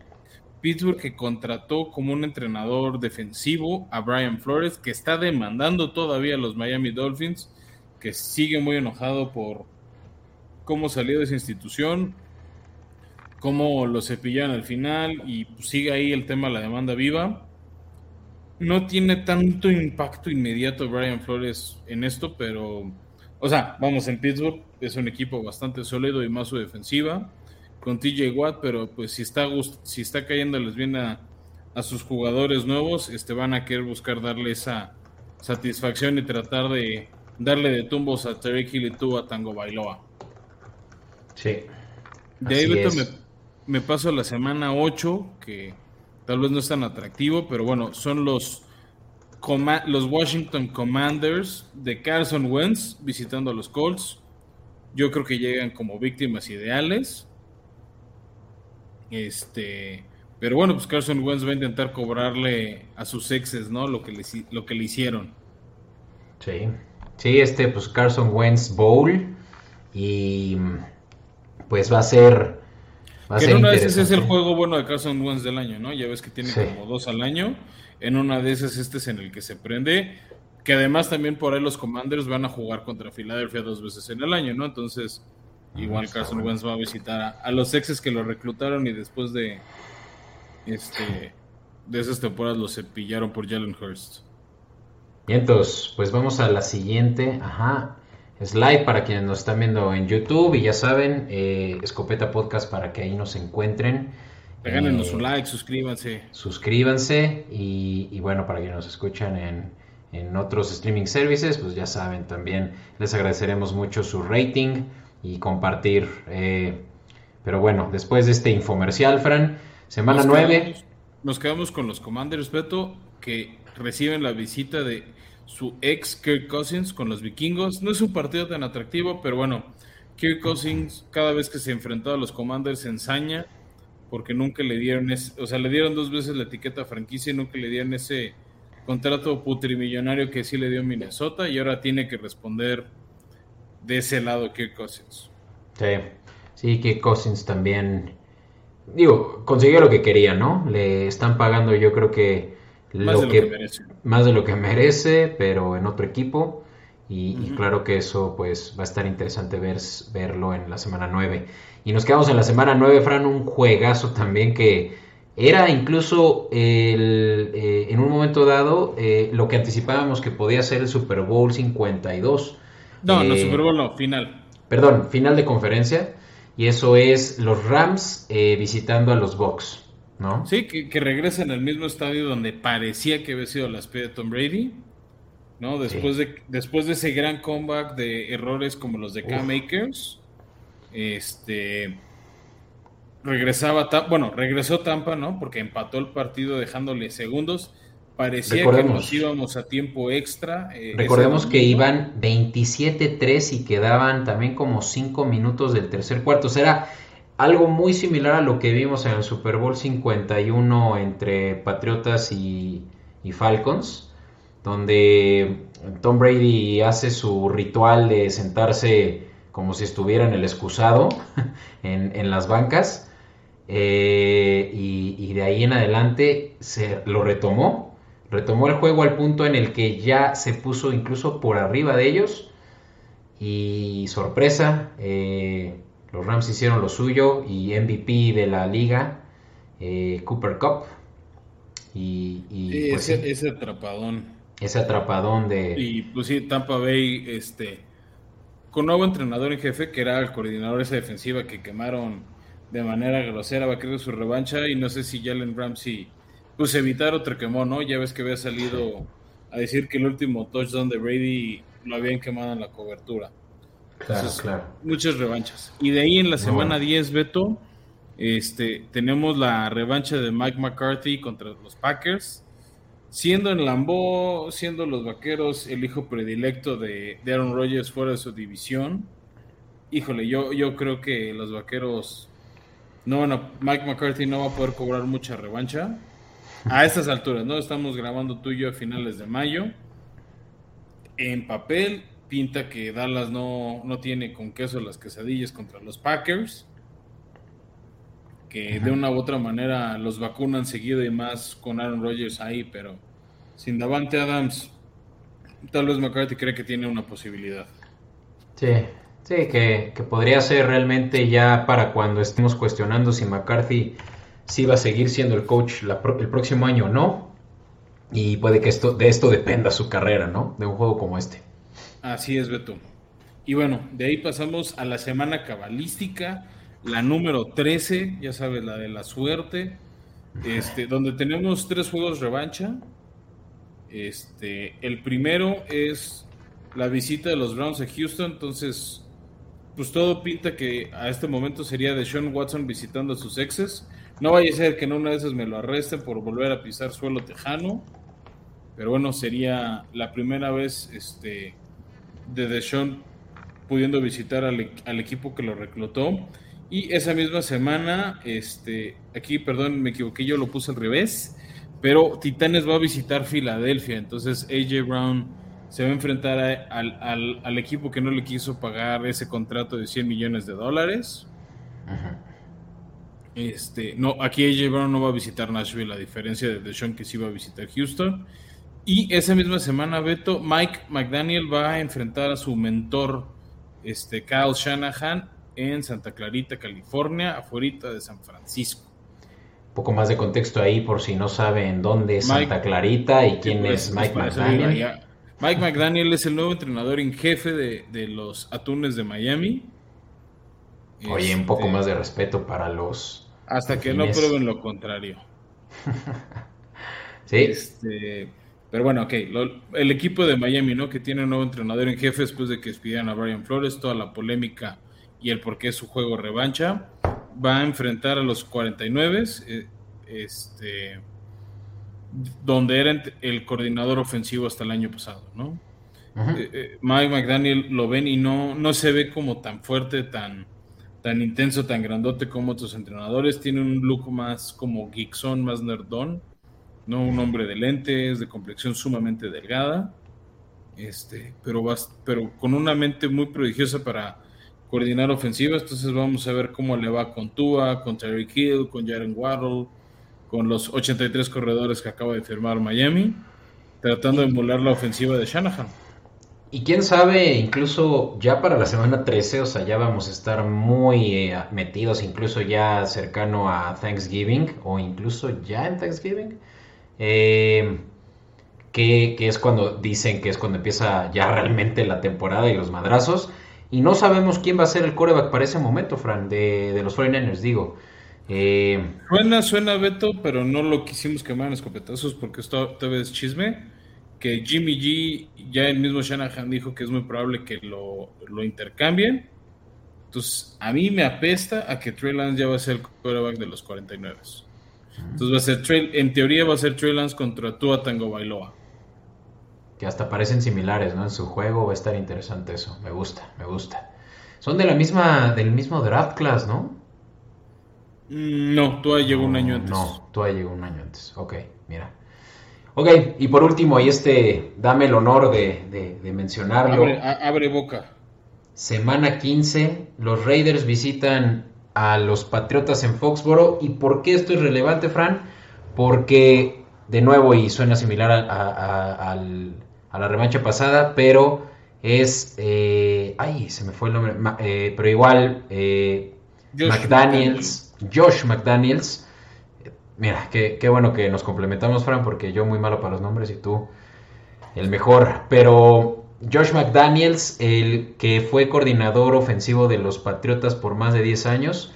Pittsburgh que contrató como un entrenador defensivo a Brian Flores, que está demandando todavía a los Miami Dolphins, que sigue muy enojado por cómo salió de esa institución, cómo lo cepillaron al final y pues, sigue ahí el tema de la demanda viva no tiene tanto impacto inmediato Brian Flores en esto, pero, o sea, vamos, en Pittsburgh es un equipo bastante sólido y más su defensiva, con TJ Watt, pero pues si está, si está cayéndoles bien a, sus jugadores nuevos, este, van a querer buscar darle esa satisfacción y tratar de darle de tumbos a Terry Hill y tú a Tango Bailoa. Sí. De ahí, me, me paso a la semana 8, que Tal vez no es tan atractivo, pero bueno, son los, los Washington Commanders de Carson Wentz visitando a los Colts. Yo creo que llegan como víctimas ideales. Este, pero bueno, pues Carson Wentz va a intentar cobrarle a sus exes, ¿no? Lo que le, lo que le hicieron. Sí. Sí, este, pues Carson Wentz Bowl. Y pues va a ser. Que en una de esas es el juego bueno de Carson Wentz del año, ¿no? Ya ves que tiene como dos al año. En una de esas, este es en el que se prende. Que además también por ahí los Commanders van a jugar contra Filadelfia dos veces en el año, ¿no? Entonces, igual Carson Wentz va a visitar a, los exes que lo reclutaron y después de este de esas temporadas lo cepillaron por Jalen Hurst. Entonces, pues vamos a la siguiente. Ajá. Slide para quienes nos están viendo en YouTube y ya saben, eh, Escopeta Podcast para que ahí nos encuentren. Regálenos un like, suscríbanse. Suscríbanse y, bueno, para quienes nos escuchan en, en, otros streaming services, pues ya saben también, les agradeceremos mucho su rating y compartir. Eh, pero bueno, después de este infomercial, Fran, semana 9. nos quedamos con los Commanders, Beto, que reciben la visita de su ex Kirk Cousins con los vikingos. No es un partido tan atractivo, pero bueno, Kirk Cousins cada vez que se enfrentó a los Commanders ensaña porque nunca le dieron ese, o sea, le dieron dos veces la etiqueta franquicia y nunca le dieron ese contrato putrimillonario que sí le dio Minnesota y ahora tiene que responder de ese lado Kirk Cousins. Sí, sí, Kirk Cousins también, digo, consiguió lo que quería, ¿no? Le están pagando yo creo que más, de lo que, merece. más de lo que merece, pero en otro equipo. Y, claro que eso pues va a estar interesante ver, verlo en la semana 9. Y nos quedamos en la semana 9, Fran, un juegazo también que era incluso el, eh, en un momento dado eh, lo que anticipábamos que podía ser el Super Bowl 52. No, no, eh, Super Bowl no, final. Perdón, final de conferencia. Y eso es los Rams visitando a los Bucks. ¿No? Sí, que, que, regresa en el mismo estadio donde parecía que había sido la espía de Tom Brady, ¿no? Después, de, después de ese gran comeback de errores como los de Cam Makers, este regresaba, bueno, regresó Tampa, ¿no? Porque empató el partido dejándole segundos. Parecía que nos íbamos a tiempo extra. Eh, recordemos que iban 27-3 y quedaban también como 5 minutos del tercer cuarto. O sea, era algo muy similar a lo que vimos en el Super Bowl 51 entre Patriotas y, Falcons, donde Tom Brady hace su ritual de sentarse como si estuviera en el excusado en, las bancas. Eh, y, de ahí en adelante se lo retomó. Retomó el juego al punto en el que ya se puso incluso por arriba de ellos. Y sorpresa, eh, los Rams hicieron lo suyo y MVP de la liga, eh, Cooper Cup. Y, pues ese, atrapadón. Ese atrapadón de... Y pues sí, Tampa Bay, este, con nuevo entrenador en jefe, que era el coordinador de esa defensiva que quemaron de manera grosera, va a querer su revancha y no sé si Jalen Ramsey, pues evitar otro quemó, ¿no? Ya ves que había salido a decir que el último touchdown de Brady lo habían quemado en la cobertura. Claro, claro. Muchas revanchas. Y de ahí en la semana 10, Beto, este, tenemos la revancha de Mike McCarthy contra los Packers. Siendo en Lambeau, siendo los vaqueros el hijo predilecto de, Aaron Rodgers fuera de su división. Híjole, yo, yo creo que los vaqueros no van a, Mike McCarthy no va a poder cobrar mucha revancha a estas alturas, ¿no? Estamos grabando tú y yo a finales de mayo. En papel, pinta que Dallas no, no tiene con queso las quesadillas contra los Packers, que de una u otra manera los vacunan seguido y más con Aaron Rodgers ahí, pero sin Davante Adams, tal vez McCarthy cree que tiene una posibilidad. Sí, sí, que, podría ser realmente ya para cuando estemos cuestionando si McCarthy sí va a seguir siendo el coach el próximo año o no. Y puede que esto, de esto dependa su carrera, ¿no? De un juego como este. Así es, Beto. Y bueno, de ahí pasamos a la semana cabalística, la número 13, ya sabes, la de la suerte, este, donde tenemos tres juegos revancha. Este, el primero es la visita de los Browns a Houston, entonces, pues todo pinta que a este momento sería de Sean Watson visitando a sus exes. No vaya a ser que en una de esas me lo arresten por volver a pisar suelo tejano. Pero bueno, sería la primera vez este, de Deshaun pudiendo visitar al, al, equipo que lo reclutó. Y esa misma semana, este, aquí, perdón, me equivoqué, yo lo puse al revés, pero Titanes va a visitar Filadelfia, entonces AJ Brown se va a enfrentar al, equipo que no le quiso pagar ese contrato de 100 millones de dólares. Este, no, aquí AJ Brown no va a visitar Nashville, a diferencia de Deshaun que sí va a visitar Houston. Y esa misma semana, Beto, Mike McDaniel va a enfrentar a su mentor, este, Kyle Shanahan, en Santa Clarita, California, afuera de San Francisco. Un poco más de contexto ahí por si no saben dónde es Santa Clarita y quién es Mike McDaniel. Mike McDaniel es el nuevo entrenador en jefe de, los Atunes de Miami. Oye, un poco este, más de respeto para los. Hasta que no prueben lo contrario. sí. Este, pero bueno, ok. el equipo de Miami, ¿no? Que tiene un nuevo entrenador en jefe después de que despidieran a Brian Flores, toda la polémica y el por qué su juego revancha. Va a enfrentar a los 49. Eh, este donde era el coordinador ofensivo hasta el año pasado, ¿no? Eh, eh, Mike McDaniel lo ven y no, no se ve como tan fuerte, tan, tan intenso, tan grandote como otros entrenadores. Tiene un look más como geekson, más nerdón, ¿no? Un hombre de lentes, de complexión sumamente delgada, este, pero, pero con una mente muy prodigiosa para coordinar ofensivas. Entonces vamos a ver cómo le va con Tua, con Terry Hill, con Jaren Waddle con los 83 corredores que acaba de firmar Miami, tratando de emular la ofensiva de Shanahan. Y quién sabe, incluso ya para la semana 13, o sea, ya vamos a estar muy eh, metidos, incluso ya cercano a Thanksgiving, o incluso ya en Thanksgiving, eh, que, es cuando dicen que es cuando empieza ya realmente la temporada y los madrazos. Y no sabemos quién va a ser el coreback para ese momento, Fran, de, de los 49ers, digo. Eh, suena, suena Beto, pero no lo quisimos quemar en escopetazos porque esto todavía es chisme. Que Jimmy G, ya el mismo Shanahan dijo que es muy probable que lo, intercambien. Entonces, a mí me apesta a que Trey Lance ya va a ser el quarterback de los 49. Entonces, va a ser Trey, en teoría va a ser Trey Lance contra Tua Tango Bailoa. Que hasta parecen similares, ¿no? En su juego va a estar interesante eso. Me gusta, me gusta. Son de la misma, del mismo draft class, ¿no? Mm, no, Tua llegó un año antes. No, Tua llegó un año antes. Ok, mira. Ok, y por último, y este, dame el honor de, mencionarlo. Abre, boca. Semana 15, los Raiders visitan a los Patriotas en Foxboro. ¿Y por qué esto es relevante, Fran? Porque, de nuevo, y suena similar a, la revancha pasada, pero es... Eh, ay, se me fue el nombre. Eh, pero igual, eh, McDaniels Josh McDaniels. Mira, qué, bueno que nos complementamos, Fran, porque yo muy malo para los nombres y tú el mejor. Pero Josh McDaniels, el que fue coordinador ofensivo de los Patriotas por más de 10 años,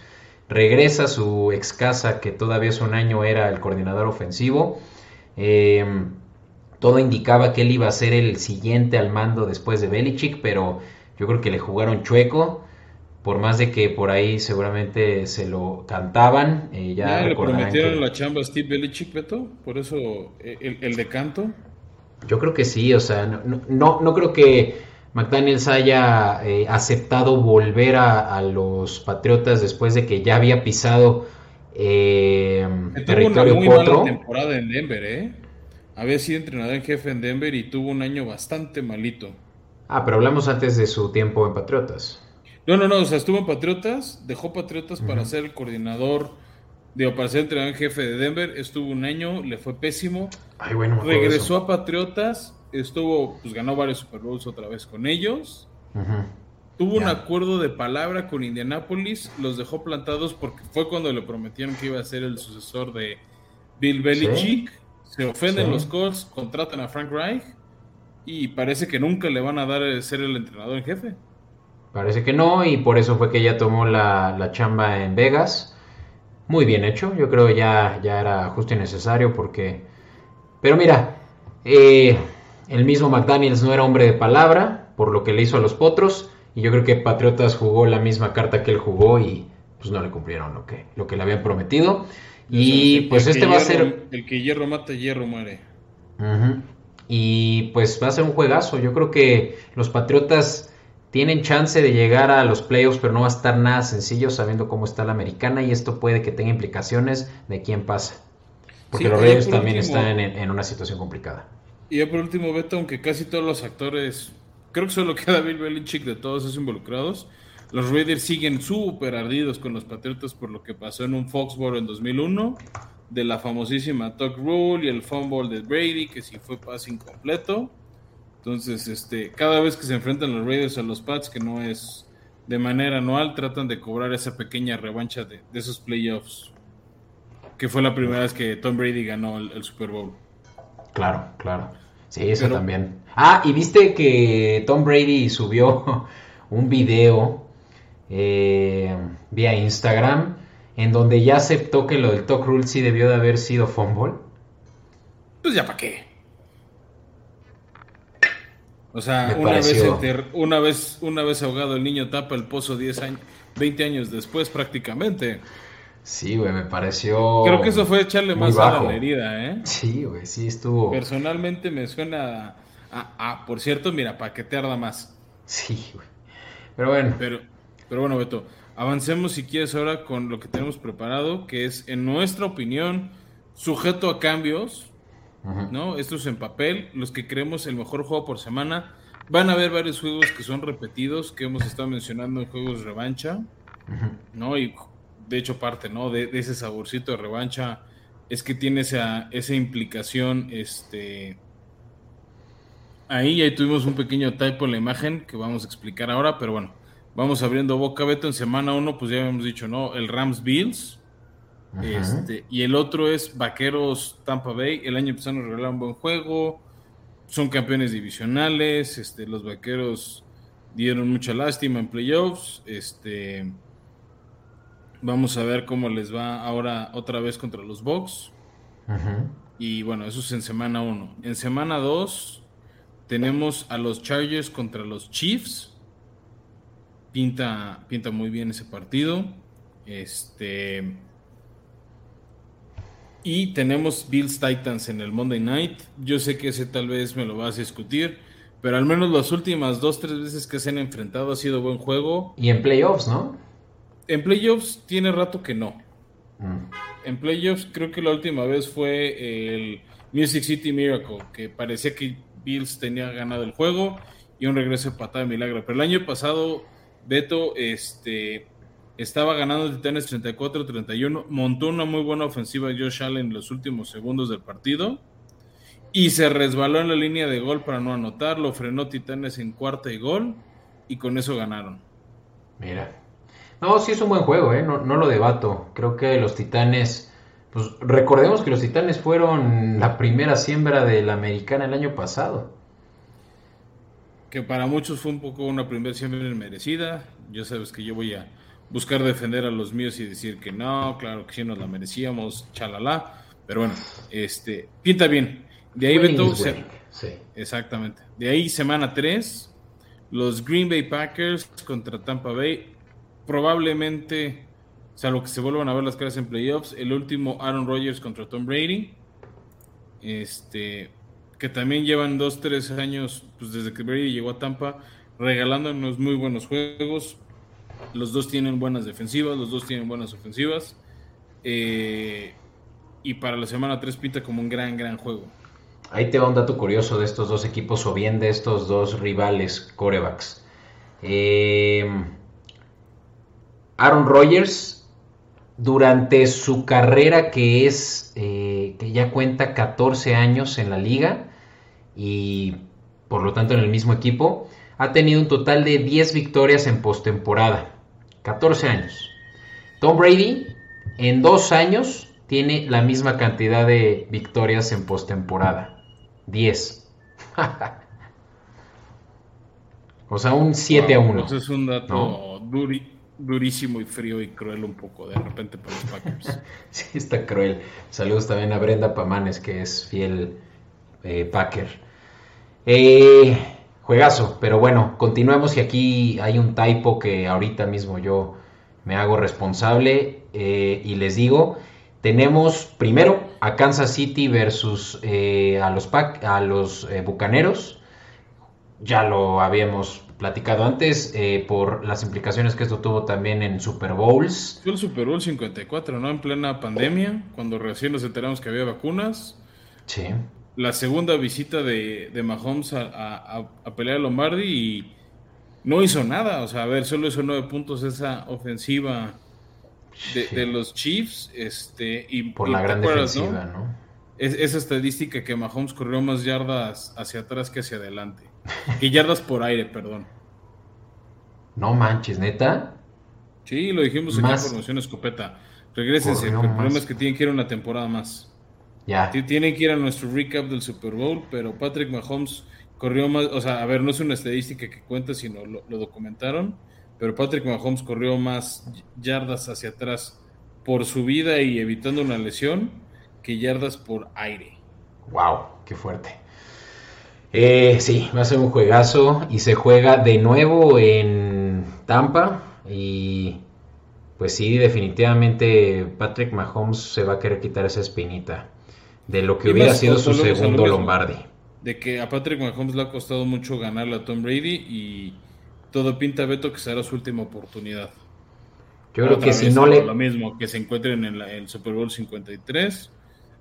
regresa a su ex casa, que todavía hace un año era el coordinador ofensivo. Em, todo indicaba que él iba a ser el siguiente al mando después de Belichick, pero yo creo que le jugaron chueco por más de que por ahí seguramente se lo cantaban. Eh, ya, le prometieron la chamba a Steve Belichick, Beto, por eso eh, el, el decanto. Yo creo que sí, o sea, no, no, creo que McDaniels haya eh, aceptado volver a, los Patriotas después de que ya había pisado eh, territorio tuvo una muy mala temporada en Denver, ¿eh? Había sido entrenador en jefe en Denver y tuvo un año bastante malito. Ah, pero hablamos antes de su tiempo en Patriotas. No, no, no, o sea, estuvo en Patriotas, dejó Patriotas para ser el coordinador, digo, para ser entrenador en jefe de Denver, estuvo un año, le fue pésimo. Ay, bueno, regresó a Patriotas, estuvo, pues ganó varios Super Bowls otra vez con ellos. Tuvo un acuerdo de palabra con Indianapolis, los dejó plantados porque fue cuando le prometieron que iba a ser el sucesor de Bill Belichick. Se ofenden los Colts, contratan a Frank Reich y parece que nunca le van a dar ser el entrenador en jefe. Parece que no, y por eso fue que ella tomó la, chamba en Vegas. Muy bien hecho, yo creo ya, ya era justo y necesario porque... Pero mira, eh, el mismo McDaniels no era hombre de palabra, por lo que le hizo a los potros, y yo creo que Patriotas jugó la misma carta que él jugó y pues no le cumplieron lo que, lo que le habían prometido. Y pues este va a ser... El que hierro mata, hierro muere. Y pues va a ser un juegazo. Yo creo que los Patriotas tienen chance de llegar a los playoffs, pero no va a estar nada sencillo sabiendo cómo está la americana y esto puede que tenga implicaciones de quién pasa. Porque los Reyes también están en, una situación complicada. Y ya por último, Beto, aunque casi todos los actores, creo que solo queda Bill Belichick de todos esos involucrados, los Raiders siguen súper ardidos con los Patriotas por lo que pasó en un Foxborough en 2001, de la famosísima Tuck Rule y el fumble de Brady, que sí fue pase incompleto. Entonces, este, cada vez que se enfrentan los Raiders a los Pats, que no es de manera anual, tratan de cobrar esa pequeña revancha de, esos playoffs, que fue la primera vez que Tom Brady ganó el, Super Bowl. Claro, claro. Sí, eso también. Ah, y viste que Tom Brady subió un video eh, vía Instagram en donde ya aceptó que lo del talk rule sí debió de haber sido fumble. Pues ya para qué. O sea, una vez, una vez, una vez ahogado el niño tapa el pozo 10 años, 20 años después prácticamente. Sí, güey, me pareció. Creo que eso fue echarle más a la herida, ¿eh? Sí, güey, sí estuvo. Personalmente me suena a, por cierto, mira, para que te arda más. Sí, güey. Pero bueno. Pero, pero bueno, Beto, avancemos si quieres ahora con lo que tenemos preparado, que es, en nuestra opinión, sujeto a cambios, ¿no? Esto es en papel, los que creemos el mejor juego por semana. Van a haber varios juegos que son repetidos, que hemos estado mencionando en juegos revancha, ¿no? Y de hecho parte, ¿no? De, ese saborcito de revancha es que tiene esa, esa implicación, este... Ahí, ahí tuvimos un pequeño typo en la imagen que vamos a explicar ahora, pero bueno, vamos abriendo boca, Beto, en semana uno, pues ya habíamos dicho, ¿no? El Rams Bills, este, y el otro es Vaqueros Tampa Bay. El año pasado nos regalaron un buen juego. Son campeones divisionales. Este, los Vaqueros dieron mucha lástima en playoffs. Este, vamos a ver cómo les va ahora otra vez contra los Bucks. Y bueno, eso es en semana 1. En semana 2 tenemos a los Chargers contra los Chiefs. Pinta, pinta muy bien ese partido. Este y tenemos Bills Titans en el Monday Night. Yo sé que ese tal vez me lo vas a discutir, pero al menos las últimas dos, tres veces que se han enfrentado ha sido buen juego. Y en playoffs, ¿no? En playoffs tiene rato que no. Mm. En playoffs creo que la última vez fue el Music City Miracle, que parecía que Bills tenía ganado el juego y un regreso de patada de milagro. Pero el año pasado, Beto, este, estaba ganando Titanes 34-31. Montó una muy buena ofensiva Josh Allen en los últimos segundos del partido. Y se resbaló en la línea de gol para no anotar. Lo frenó Titanes en cuarta y gol. Y con eso ganaron. Mira. No, sí es un buen juego, ¿eh? no, no lo debato. Creo que los Titanes. Pues recordemos que los Titanes fueron la primera siembra de la americana el año pasado. Que para muchos fue un poco una primera siembra merecida. Ya sabes que yo voy a buscar defender a los míos y decir que no, claro que sí nos la merecíamos, chalala. Pero bueno, este, pinta bien. De ahí, Beto, sí. exactamente. De ahí, semana 3, los Green Bay Packers contra Tampa Bay. Probablemente, salvo que se vuelvan a ver las caras en playoffs, el último Aaron Rodgers contra Tom Brady. Este, que también llevan 2, 3 años, pues desde que Brady llegó a Tampa, regalándonos muy buenos juegos. Los dos tienen buenas defensivas, los dos tienen buenas ofensivas. Eh, y para la semana 3 pinta como un gran, gran juego. Ahí te va un dato curioso de estos dos equipos o bien de estos dos rivales corebacks. Eh, Aaron Rodgers, durante su carrera que es, eh, que ya cuenta 14 años en la liga y por lo tanto en el mismo equipo, ha tenido un total de 10 victorias en postemporada. 14 años. Tom Brady en dos años tiene la misma cantidad de victorias en postemporada. 10. o sea, un 7 a 1. Eso es un dato durísimo y frío y cruel un poco de repente para los Packers. sí, está cruel. Saludos también a Brenda Pamanes, que es fiel eh, Packer. Eh, Juegazo, pero bueno, continuemos y aquí hay un typo que ahorita mismo yo me hago responsable eh, y les digo, tenemos primero a Kansas City versus eh, a los, a los eh, Bucaneros, ya lo habíamos platicado antes por las implicaciones que esto tuvo también en Super Bowls. Fue el Super Bowl 54, ¿no? En plena pandemia, cuando recién nos enteramos que había vacunas. Sí. La segunda visita de, de Mahomes a, a, a, pelear a Lombardi y no hizo nada. O sea, a ver, solo hizo nueve puntos esa ofensiva de, de los Chiefs. Este, y, Por y la gran defensiva, ¿no? ¿no? Es, esa estadística que Mahomes corrió más yardas hacia atrás que hacia adelante. Que yardas por aire, perdón. No manches, neta. Sí, lo dijimos Más. en Formación Escopeta. Regrésense, el problema es que tienen que ir una temporada más. Ya. Tienen que ir a nuestro recap del Super Bowl, pero Patrick Mahomes corrió más, o sea, a ver, no es una estadística que cuenta, sino lo, lo documentaron, pero Patrick Mahomes corrió más yardas hacia atrás por su vida y evitando una lesión que yardas por aire. Wow, qué fuerte. Eh, sí, va a ser un juegazo y se juega de nuevo en Tampa y pues sí, definitivamente Patrick Mahomes se va a querer quitar esa espinita de lo que hubiera sido su segundo. Lombardi. De que a Patrick Mahomes le ha costado mucho ganarle a Tom Brady y todo pinta Beto que será su última oportunidad. Yo creo que si no le... Lo mismo, que se encuentren en la- el Super Bowl 53,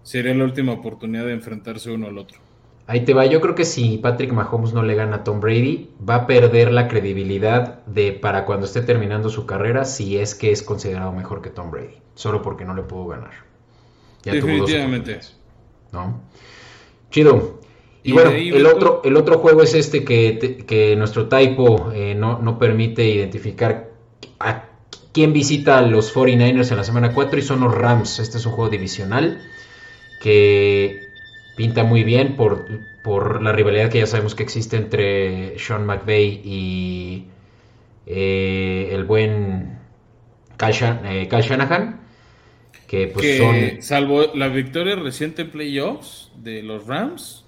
sería la última oportunidad de enfrentarse uno al otro. Ahí te va, yo creo que si Patrick Mahomes no le gana a Tom Brady, va a perder la credibilidad de para cuando esté terminando su carrera, si es que es considerado mejor que Tom Brady, solo porque no le pudo ganar. Ya tuvo dos Definitivamente. ¿No? Chido. Y, bueno, el otro, el otro juego es este que, que nuestro typo eh, no, no permite identificar a quién visita a los 49ers en la semana 4 y son los Rams. Este es un juego divisional que pinta muy bien por, por la rivalidad que ya sabemos que existe entre Sean McVay y eh, el buen Kyle, eh, Kyle Shanahan. Que pues que son... salvo la victoria reciente en playoffs de los Rams,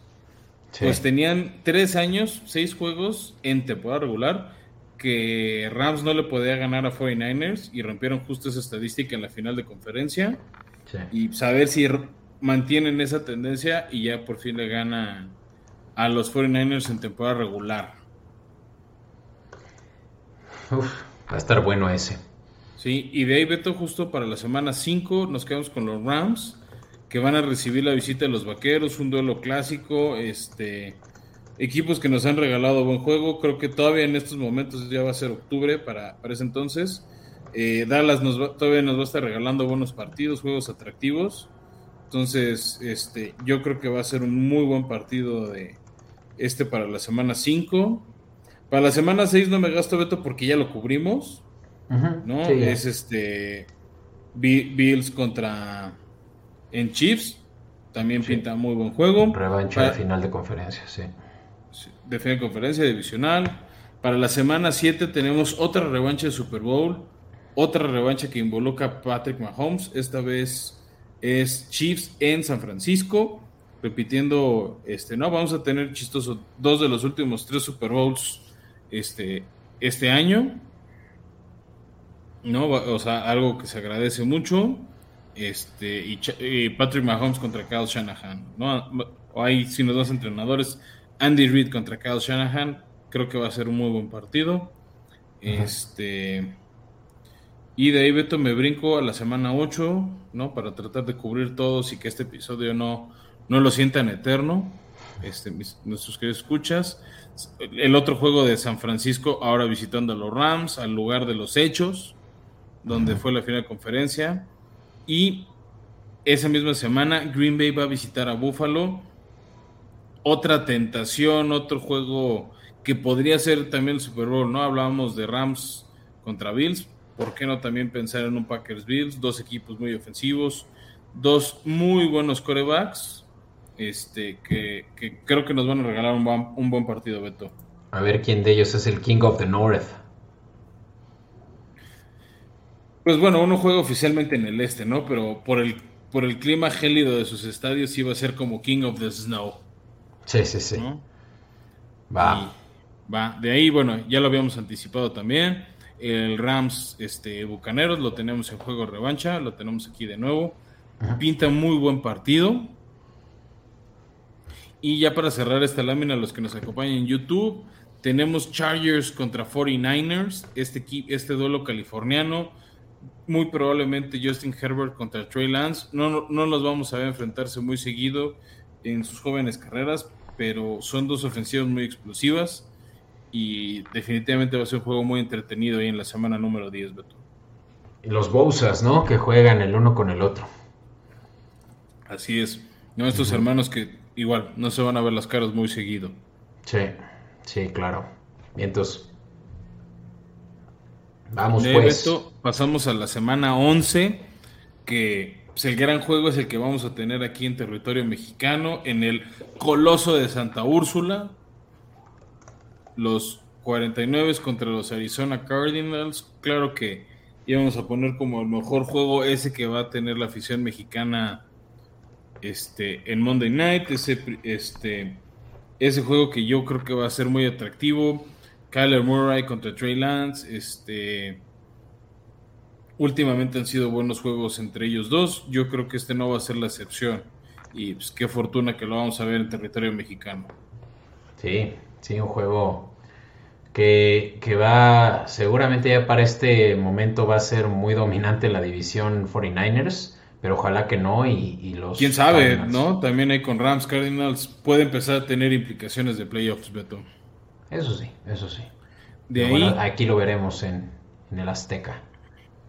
sí. pues tenían tres años, seis juegos en temporada regular que Rams no le podía ganar a 49ers y rompieron justo esa estadística en la final de conferencia sí. y saber si r- mantienen esa tendencia y ya por fin le gana a los 49ers en temporada regular. Uf, va a estar bueno ese. Sí, y de ahí Beto, justo para la semana 5 nos quedamos con los Rams, que van a recibir la visita de los Vaqueros, un duelo clásico, este equipos que nos han regalado buen juego, creo que todavía en estos momentos ya va a ser octubre para, para ese entonces. Eh, Dallas nos va- todavía nos va a estar regalando buenos partidos, juegos atractivos. Entonces, este, yo creo que va a ser un muy buen partido de este para la semana 5. Para la semana 6 no me gasto Beto porque ya lo cubrimos. ¿No? sí, es este Bi- Bills contra en Chiefs, también Sí. pinta muy buen juego. Revancha Para- de final de conferencia, sí. de final de conferencia divisional. Para la semana 7 tenemos otra revancha de Super Bowl, otra revancha que involucra a Patrick Mahomes, esta vez es Chiefs en San Francisco, repitiendo, este, no, vamos a tener chistoso dos de los últimos tres Super Bowls este, este año. No, Va- o sea, algo que se agradece mucho. Este, y, Patrick Mahomes contra Kyle Shanahan, ¿no? O hay, si nos dos entrenadores, Andy Reid contra Kyle Shanahan, creo que va a ser un muy buen partido. Este. Y de ahí, Beto, me brinco a la semana 8, ¿no? Para tratar de cubrir todos y que este episodio no, no lo sientan eterno. Este, mis- nuestros queridos escuchas. El otro juego de San Francisco, ahora visitando a los Rams, al lugar de los hechos, donde fue la final de conferencia. Y esa misma semana, Green Bay va a visitar a Buffalo. Otra tentación, otro juego que podría ser también el Super Bowl, ¿no? Hablábamos de Rams contra Bills. ¿Por qué no también pensar en un Packers Bills? Dos equipos muy ofensivos, dos muy buenos corebacks, este, que, que creo que nos van a regalar un, un buen partido, Beto. A ver quién de ellos es el King of the North. Pues bueno, uno juega oficialmente en el este, ¿no? Pero por el, por el clima gélido de sus estadios iba a ser como King of the Snow, Sí, sí, sí. ¿no? Va. Y va. De ahí, bueno, ya lo habíamos anticipado también. El Rams este, Bucaneros lo tenemos en juego revancha, lo tenemos aquí de nuevo. Pinta muy buen partido. Y ya para cerrar esta lámina, los que nos acompañan en YouTube, tenemos Chargers contra 49ers, este, este duelo californiano. Muy probablemente Justin Herbert contra Trey Lance. No, no, no nos vamos a ver enfrentarse muy seguido, en sus jóvenes carreras, pero son dos ofensivas muy explosivas y definitivamente va a ser un juego muy entretenido ahí en la semana número 10, Beto. Los Bousas, ¿no? Que juegan el uno con el otro. Así es. No, estos hermanos que igual no se van a ver las caras muy seguido. Sí, sí, claro. Vientos. Vamos De pues. Beto, pasamos a la semana 11, que pues, el gran juego es el que vamos a tener aquí en territorio mexicano, en el Coloso de Santa Úrsula. Los 49 contra los Arizona Cardinals. Claro que íbamos a poner como el mejor juego ese que va a tener la afición mexicana este, en Monday Night. Ese, este, ese juego que yo creo que va a ser muy atractivo. Kyler Murray contra Trey Lance. Este, últimamente han sido buenos juegos entre ellos dos. Yo creo que este no va a ser la excepción. Y pues, qué fortuna que lo vamos a ver en territorio mexicano. Sí, sí, un juego que, que, va, seguramente ya para este momento va a ser muy dominante la división 49ers, pero ojalá que no y, y los... ¿Quién sabe, Cardinals. no? También hay con Rams Cardinals, puede empezar a tener implicaciones de playoffs, Beto. Eso sí, eso sí. De ahí, bueno, aquí lo veremos en, en, el Azteca.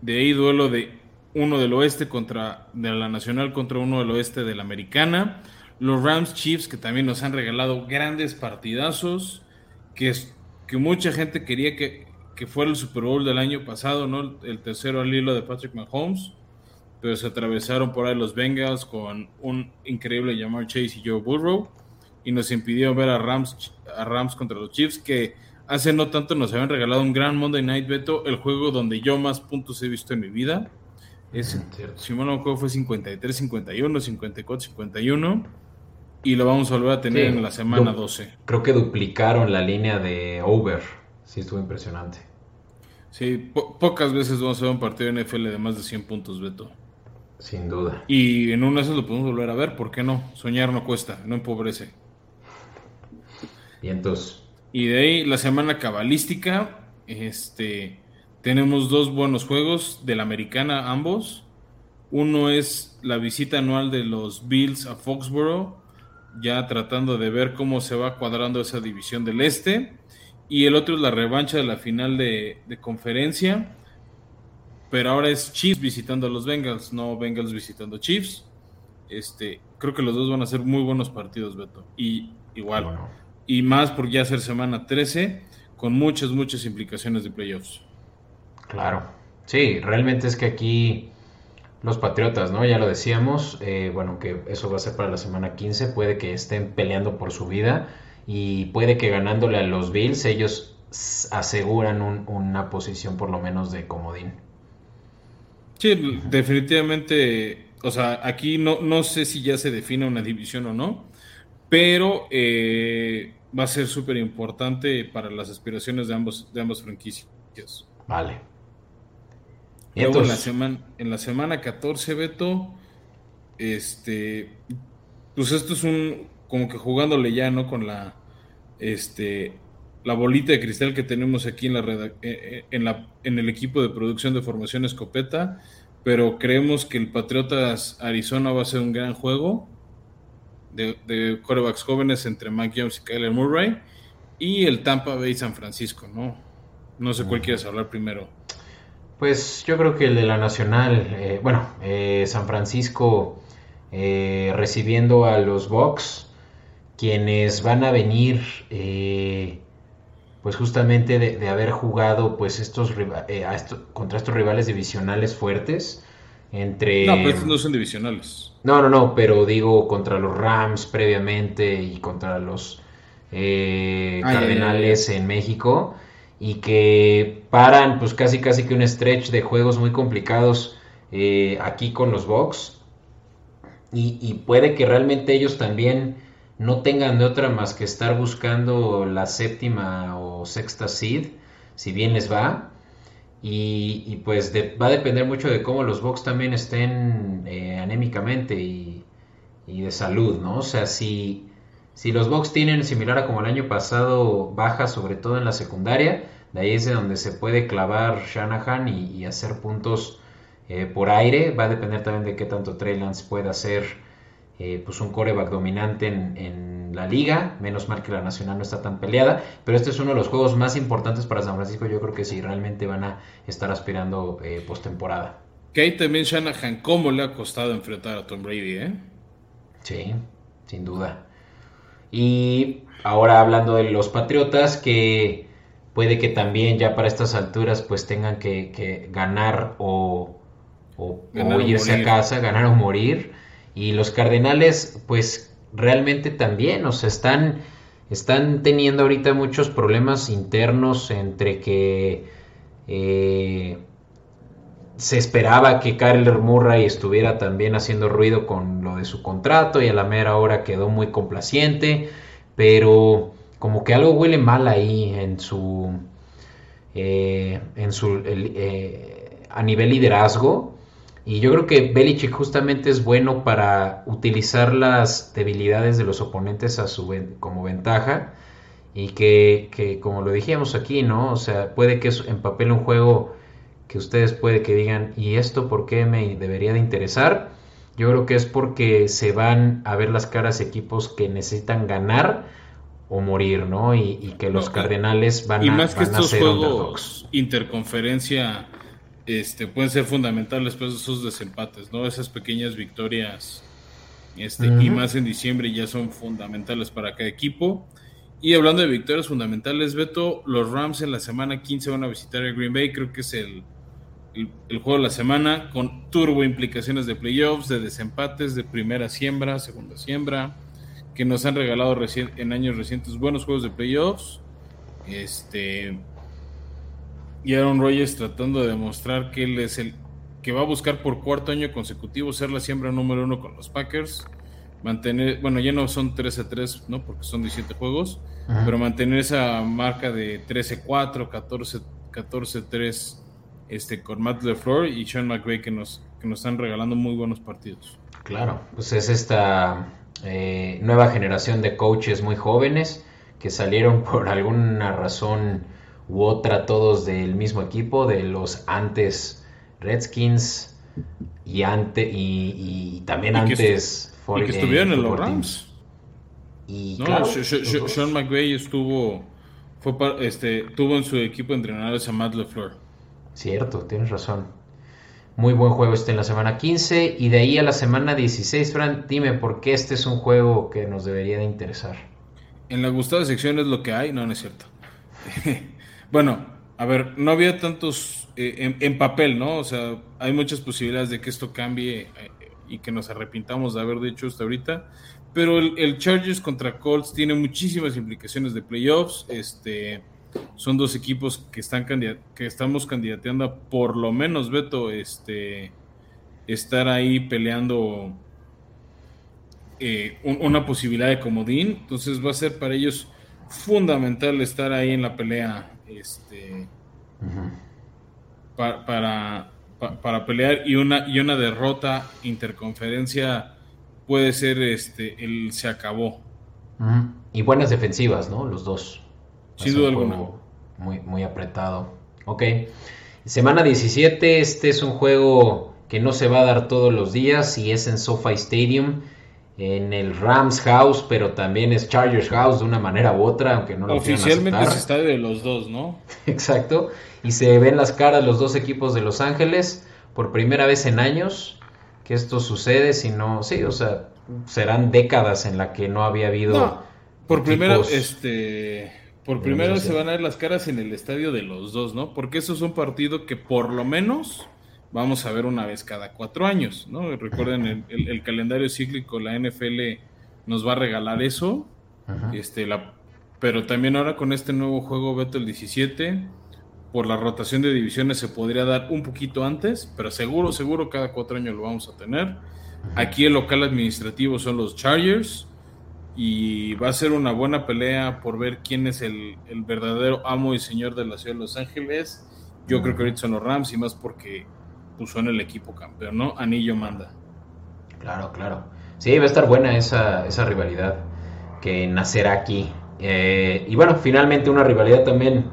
De ahí duelo de uno del oeste contra de la Nacional contra uno del oeste de la Americana. Los Rams Chiefs que también nos han regalado grandes partidazos, que, es, que mucha gente quería que, que, fuera el Super Bowl del año pasado, ¿no? El tercero al hilo de Patrick Mahomes, pero se atravesaron por ahí los Bengals con un increíble Jamar Chase y Joe Burrow y nos impidió ver a Rams, a Rams contra los Chiefs que hace no tanto nos habían regalado un gran Monday Night Beto, el juego donde yo más puntos he visto en mi vida. Es, si mal no acuerdo fue 53, 51, 54, 51 y lo vamos a volver a tener sí, en la semana 12. Creo que duplicaron la línea de over. Sí, estuvo impresionante. Sí, po pocas veces vamos a ver un partido de NFL de más de 100 puntos, Beto. Sin duda. Y en una de esas lo podemos volver a ver, ¿por qué no? Soñar no cuesta, no empobrece. Y entonces. Y de ahí la semana cabalística, este, tenemos dos buenos juegos de la americana ambos. Uno es la visita anual de los Bills a Foxborough, ya tratando de ver cómo se va cuadrando esa división del este. Y el otro es la revancha de la final de, de conferencia. Pero ahora es Chiefs visitando a los Bengals, no Bengals visitando Chiefs. Este, creo que los dos van a ser muy buenos partidos, Beto. Y igual. Bueno. Y más por ya ser semana 13, con muchas, muchas implicaciones de playoffs. Claro. Sí, realmente es que aquí los Patriotas, ¿no? Ya lo decíamos, eh, bueno, que eso va a ser para la semana 15, puede que estén peleando por su vida y puede que ganándole a los Bills ellos aseguran un, una posición por lo menos de comodín. Sí, definitivamente, o sea, aquí no, no sé si ya se define una división o no, pero eh, va a ser súper importante para las aspiraciones de, ambos, de ambas franquicias. Vale. Y Luego en la, semana, en la semana 14, Beto, este, pues esto es un, como que jugándole ya, ¿no? Con la, este, la bolita de cristal que tenemos aquí en, la, en, la, en el equipo de producción de formación escopeta, pero creemos que el Patriotas Arizona va a ser un gran juego de, de corebacks jóvenes entre Mac Jones y Kyler Murray y el Tampa Bay San Francisco, ¿no? No sé cuál quieres hablar primero. Pues yo creo que el de la Nacional, eh, bueno, eh, San Francisco eh, recibiendo a los Bucks, quienes van a venir, pues justamente de, de, haber jugado, pues estos, esto, contra estos rivales divisionales fuertes, entre... No, pero estos no son divisionales. No, no, no, pero digo contra los Rams previamente y contra los ah, Cardenales en México y que paran pues casi casi que un stretch de juegos muy complicados eh, aquí con los Bucks y, y, puede que realmente ellos también no tengan de otra más que estar buscando la séptima o sexta seed si bien les va y, y pues de, va a depender mucho de cómo los Bucks también estén eh, anémicamente y, y, de salud no o sea si si los Bucks tienen similar a como el año pasado baja sobre todo en la secundaria, de ahí es de donde se puede clavar Shanahan y, hacer puntos eh, por aire. Va a depender también de qué tanto Trey Lance pueda hacer eh, pues un coreback dominante en, la liga. Menos mal que la nacional no está tan peleada. Pero este es uno de los juegos más importantes para San Francisco. Yo creo que sí, realmente van a estar aspirando eh, postemporada. Que ahí también Shanahan, ¿cómo le ha costado enfrentar a Tom Brady, eh? Sí, sin duda. Y ahora hablando de los Patriotas, que puede que también ya para estas alturas pues tengan que, ganar o, irse a casa, ganar o morir. Y los Cardenales pues realmente también, o sea, están, están teniendo ahorita muchos problemas internos entre que... Eh, se esperaba que Kyler Murray estuviera también haciendo ruido con lo de su contrato y a la mera hora quedó muy complaciente, pero como que algo huele mal ahí en su, eh, en su eh, a nivel liderazgo. Y yo creo que Belichick justamente es bueno para utilizar las debilidades de los oponentes a su, como ventaja. Y que, que, como lo dijimos aquí, ¿no? O sea, puede que en papel un juego que ustedes puede que digan, ¿y esto por qué me debería de interesar? Yo creo que es porque se van a ver las caras equipos que necesitan ganar o morir, ¿no? Y, que los Cardenales van, y a, más que estos juegos interconferencia este, pueden ser fundamentales pues esos desempates, ¿no? Esas pequeñas victorias este, y más en diciembre ya son fundamentales para cada equipo. Y hablando de victorias fundamentales, Beto, los Rams en la semana 15 van a visitar el Green Bay, creo que es el el, juego de la semana con turbo implicaciones de playoffs, de desempates, de primera siembra, segunda siembra, que nos han regalado en años recientes buenos juegos de playoffs. Este y Aaron Rodgers tratando de demostrar que él es el que va a buscar por cuarto año consecutivo ser la siembra número uno con los Packers. Mantener, bueno, ya no son 13-3, ¿no? Porque son 17 juegos, pero mantener esa marca de 13-4, 14-3 este, con Matt LeFleur y Sean McVay que nos, que nos están regalando muy buenos partidos. Claro, pues es esta eh, nueva generación de coaches muy jóvenes que salieron por alguna razón u otra todos del mismo equipo, de los antes Redskins y, ante, y, también antes... y que estuvieron en los Rams. Y no, Sean McVay estuvo, fue, este, tuvo en su equipo entrenadores a Matt LeFleur. Cierto, tienes razón. Muy buen juego este en la semana 15 y de ahí a la semana 16. Fran, dime por qué este es un juego que nos debería de interesar. En la gustada sección es lo que hay, no, no es cierto. bueno, a ver, no había tantos eh, en, papel, ¿no? O sea, hay muchas posibilidades de que esto cambie eh, y que nos arrepintamos de haber dicho hasta ahorita. Pero el, Chargers contra Colts tiene muchísimas implicaciones de playoffs. Este son dos equipos que están que estamos candidateando a por lo menos Beto este estar ahí peleando eh, una posibilidad de comodín entonces va a ser para ellos fundamental estar ahí en la pelea este para, para, pelear y una y una derrota interconferencia puede ser este el se acabó y buenas defensivas no los dos sin duda alguna. Muy, muy apretado. Ok. Semana 17, este es un juego que no se va a dar todos los días y es en SoFi Stadium, en el Rams House, pero también es Chargers House de una manera u otra, aunque no lo Oficialmente es estadio de los dos, ¿no? Exacto. Y se ven las caras los dos equipos de Los Ángeles por primera vez en años que esto sucede, si no, sí, o sea, serán décadas en la que no había habido. por primera, este por primera vez se van a ver las caras en el estadio de los dos, ¿no? Porque eso es un partido que por lo menos vamos a ver una vez cada cuatro años, ¿no? Recuerden, el, calendario cíclico, la NFL nos va a regalar eso. Este, la, pero también ahora con este nuevo juego Beto el 17, por la rotación de divisiones se podría dar un poquito antes, pero seguro, seguro cada cuatro años lo vamos a tener. Aquí el local administrativo son los Chargers y va a ser una buena pelea por ver quién es el, verdadero amo y señor de la ciudad de Los Ángeles. Yo creo que ahorita son los Rams y más porque puso en el equipo campeón, ¿no? Anillo manda. Claro, claro. Sí, va a estar buena esa, esa rivalidad que nacerá aquí. Eh, y bueno, finalmente una rivalidad también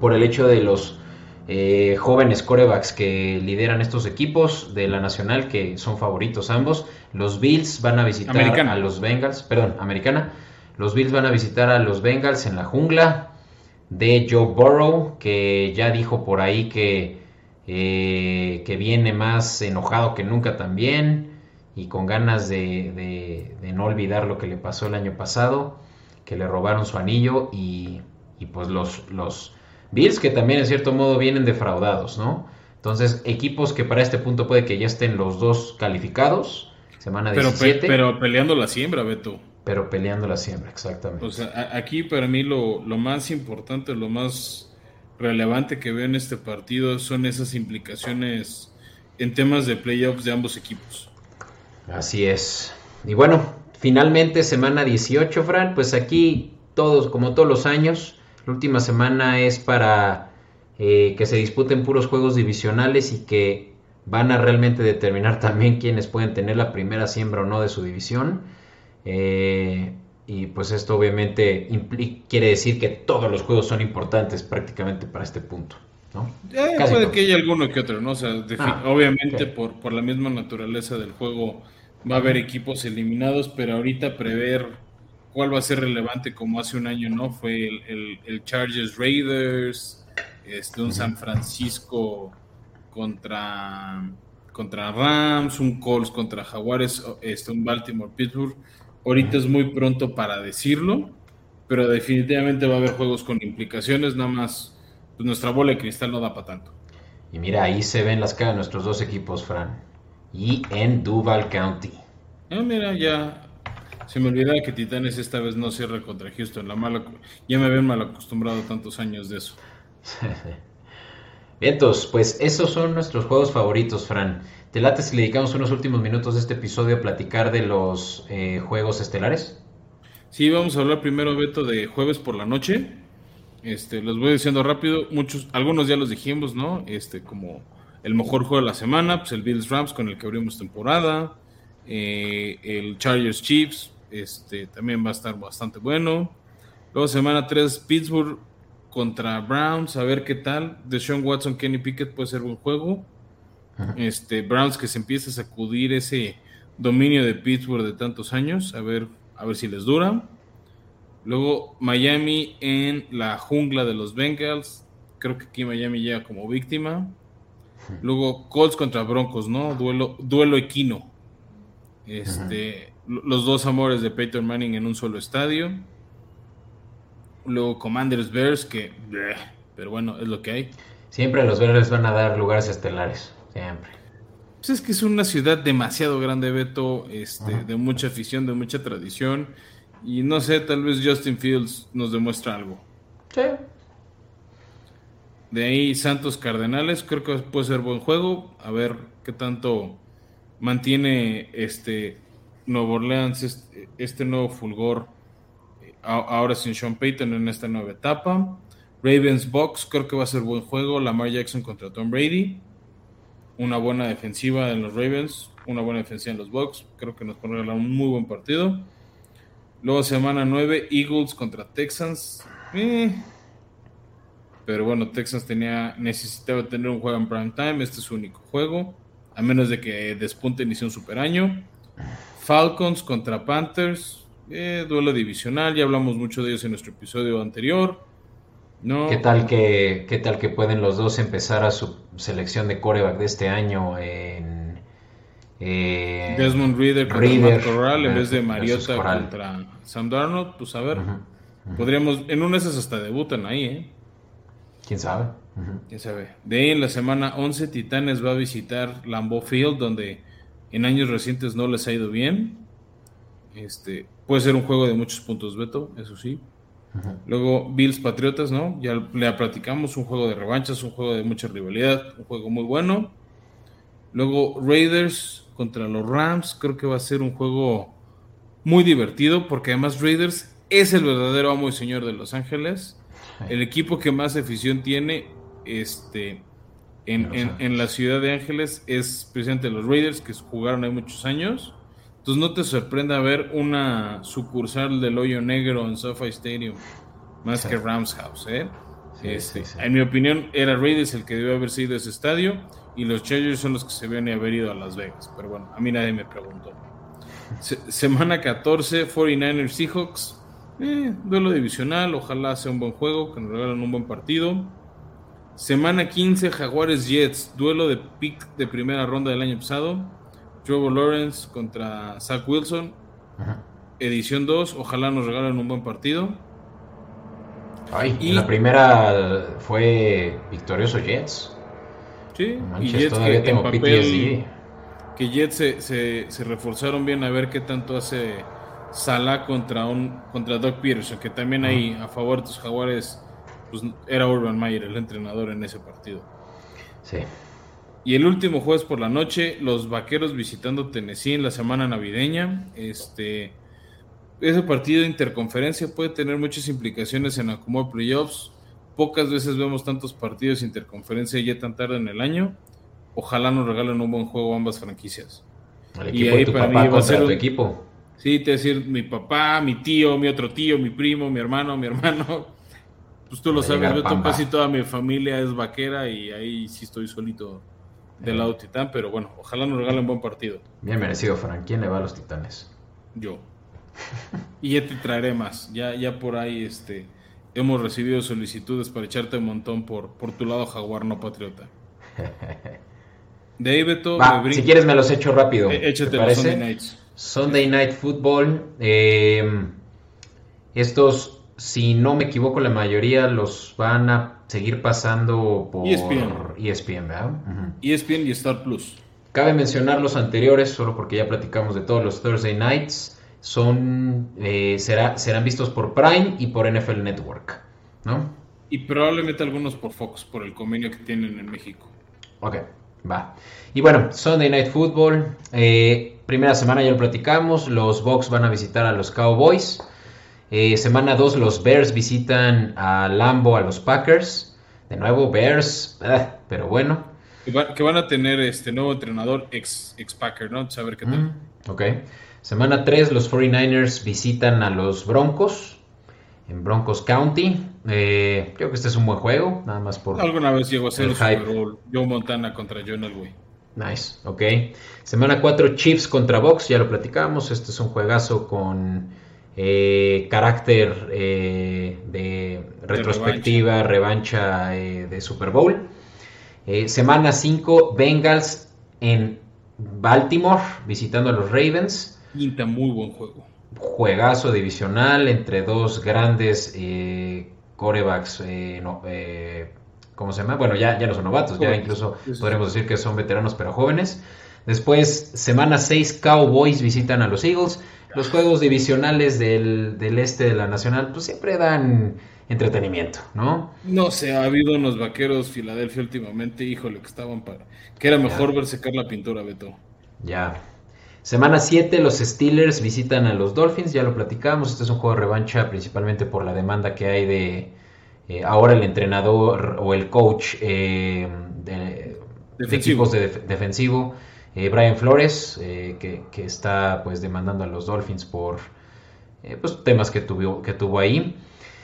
por el hecho de los eh, jóvenes corebacks que lideran estos equipos de la nacional, que son favoritos ambos. Los Bills van a visitar a los Bengals, perdón, americana. Los Bills van a visitar a los Bengals en la jungla de Joe Burrow, que ya dijo por ahí que, eh, que viene más enojado que nunca también y con ganas de, no olvidar lo que le pasó el año pasado, que le robaron su anillo y, pues los, los Bills que también en cierto modo vienen defraudados, ¿no? Entonces, equipos que para este punto puede que ya estén los dos calificados, semana pero 17. pero peleando la siembra, Beto. Pero peleando la siembra, exactamente. O sea, aquí para mí lo, lo más importante, lo más relevante que veo en este partido son esas implicaciones en temas de playoffs de ambos equipos. Así es. Y bueno, finalmente semana 18, Fran, pues aquí todos, como todos los años, la última semana es para eh, que se disputen puros juegos divisionales y que van a realmente determinar también quiénes pueden tener la primera siembra o no de su división. Eh, y pues esto obviamente quiere decir que todos los juegos son importantes prácticamente para este punto. ¿no? Eh, puede que haya alguno que otro, ¿no? O sea, ah, obviamente por, por la misma naturaleza del juego va a haber equipos eliminados, pero ahorita prever cuál va a ser relevante como hace un año, ¿no? Fue el, Chargers Raiders, este, un San Francisco contra, contra Rams, un Colts contra Jaguares, este, un Baltimore Pittsburgh. Ahorita es muy pronto para decirlo, pero definitivamente va a haber juegos con implicaciones, nada más pues, nuestra bola de cristal no da para tanto. Y mira, ahí se ven las caras de nuestros dos equipos, Fran y en Duval County. Ah, mira, ya se me olvidaba que Titanes esta vez no cierra contra Houston. La mala, ya me habían mal acostumbrado tantos años de eso. Vientos, pues esos son nuestros juegos favoritos, Fran. ¿Te late si le dedicamos unos últimos minutos de este episodio a platicar de los eh, juegos estelares? Sí, vamos a hablar primero, Beto, de jueves por la noche. Este, los voy diciendo rápido. Muchos, algunos ya los dijimos, ¿no? Este, como el mejor juego de la semana, pues el Bills Rams con el que abrimos temporada. Eh, el Chargers Chiefs, este también va a estar bastante bueno. Luego semana 3, Pittsburgh contra Browns, a ver qué tal. De Sean Watson, Kenny Pickett puede ser buen juego. Este, Browns que se empieza a sacudir ese dominio de Pittsburgh de tantos años, a ver, a ver si les dura. Luego Miami en la jungla de los Bengals. Creo que aquí Miami llega como víctima. Luego Colts contra Broncos, ¿no? Duelo, duelo equino. Este, los dos amores de Peyton Manning en un solo estadio. Luego Commanders Bears, que pero bueno, es lo que hay. Siempre los Bears van a dar lugares estelares, siempre. Pues es que es una ciudad demasiado grande, Beto, este, de mucha afición, de mucha tradición. Y no sé, tal vez Justin Fields nos demuestra algo. Sí, de ahí Santos Cardenales, creo que puede ser buen juego. A ver qué tanto mantiene este Nuevo Orleans, este, nuevo fulgor, ahora sin Sean Payton en esta nueva etapa. Ravens Box, creo que va a ser buen juego. Lamar Jackson contra Tom Brady. Una buena defensiva en los Ravens, una buena defensiva en los Bucks. Creo que nos pone un muy buen partido. Luego semana 9, Eagles contra Texans. Eh, pero bueno, Texas tenía, necesitaba tener un juego en prime time. Este es su único juego. A menos de que despunte y un super año. Falcons contra Panthers. Eh, duelo divisional. Ya hablamos mucho de ellos en nuestro episodio anterior. ¿Qué tal que, qué tal que pueden los dos empezar a su selección de coreback de este año en eh, Desmond Reader contra Matt Corral en vez de Mariota contra Sam Darnold? Pues a ver, podríamos, en un esas hasta debutan ahí, ¿eh? ¿Quién sabe? ¿Quién sabe? De ahí en la semana 11 Titanes va a visitar Lambeau Field, donde en años recientes no les ha ido bien. Este, puede ser un juego de muchos puntos, Beto, eso sí. Luego Bills Patriotas, ¿no? Ya le platicamos, un juego de revanchas, un juego de mucha rivalidad, un juego muy bueno. Luego Raiders contra los Rams, creo que va a ser un juego muy divertido, porque además Raiders es el verdadero amo y señor de Los Ángeles. El equipo que más afición tiene este, en, la ciudad de Ángeles es precisamente los Raiders, que jugaron ahí muchos años. Entonces no te sorprenda ver una sucursal del Hoyo Negro en SoFi Stadium, más que Rams House. ¿eh? Sí, Este, sí. En mi opinión, era Raiders el que debió haber sido ese estadio y los Chargers son los que se deben haber ido a Las Vegas. Pero bueno, a mí nadie me preguntó. Se- semana 14, 49ers Seahawks. Eh, duelo divisional, ojalá sea un buen juego, que nos regalen un buen partido. Semana 15, Jaguares Jets, duelo de pick de primera ronda del año pasado. Trevor Lawrence contra Zach Wilson, Ajá. edición 2, ojalá nos regalen un buen partido. Ay, Y- en la primera fue victorioso Jets. Sí, y Jets todavía que en tengo papel, PTSD. que Jets se, se- se reforzaron bien a ver qué tanto hace Salah contra un contra Doug Peterson, que también ahí a favor de tus jaguares pues, era Urban Meyer el entrenador en ese partido. Sí. Y el último jueves por la noche, los vaqueros visitando Tennessee en la semana navideña. Este, ese partido de interconferencia puede tener muchas implicaciones en acumular playoffs. Pocas veces vemos tantos partidos de interconferencia ya tan tarde en el año. Ojalá nos regalen un buen juego ambas franquicias. El Y ahí para mí va a ser tu un- equipo. Sí, te decir mi papá, mi tío, mi otro tío, mi primo, mi hermano, mi hermano. Pues tú lo sabes, Pamba. casi toda mi familia es vaquera y ahí sí estoy solito del lado titán, pero bueno, ojalá nos regalen buen partido. Bien merecido, Frank. ¿Quién le va a los titanes? Yo. Y ya te traeré más. Ya, ya por ahí este, hemos recibido solicitudes para echarte un montón por, por tu lado jaguar no patriota. De ahí, Beto, Va, me si quieres me los echo rápido. Eh, ¿te échate los? Sunday Nights. Sunday Night Football. eh, estos, si no me equivoco, la mayoría los van a seguir pasando por ESPN. ESPN, ¿verdad? ESPN y Star Plus. Cabe mencionar los anteriores, solo porque ya platicamos de todos los Thursday Nights. Son, eh, será, serán vistos por Prime y por NFL Network, ¿no? Y probablemente algunos por Fox, por el convenio que tienen en México. Ok, va. Y bueno, Sunday Night Football. eh, primera semana ya lo platicamos. Los Bucks van a visitar a los Cowboys. Eh, semana 2 los Bears visitan a Lambo a los Packers. De nuevo Bears, ah, pero bueno. Que, va- que van a tener este nuevo entrenador ex, ex Packer, ¿no? Saber qué tal. Mm, ok. Semana 3 los 49ers visitan a los Broncos en Broncos County. Eh, creo que este es un buen juego, nada más por... Alguna vez llegó a ser El Super. Bowl Joe Montana contra John Elway. Nice, ok. Semana 4, Chiefs contra Box, ya lo platicamos. Este es un juegazo con eh, carácter eh, de retrospectiva, revancha, eh, de Super Bowl. Eh, semana 5, Bengals en Baltimore, visitando a los Ravens. Pinta muy buen juego. Juegazo divisional entre dos grandes eh, corebacks, no, ¿cómo se llama? Bueno, ya, ya no son novatos, ya incluso podríamos decir que son veteranos pero jóvenes. Después, semana 6, Cowboys visitan a los Eagles. Los juegos divisionales del, del este de la Nacional, pues siempre dan entretenimiento, ¿no? No sé, ha habido unos vaqueros Filadelfia últimamente, híjole, que estaban para. Que era mejor ver secar la pintura, Beto. Ya. Semana 7, los Steelers visitan a los Dolphins, ya lo platicamos. Este es un juego de revancha principalmente por la demanda que hay de eh, ahora el entrenador o el coach eh, de, equipos de def- defensivo, eh, Brian Flores, eh, que, que está pues demandando a los Dolphins por eh, pues, temas que tuvo, que tuvo ahí.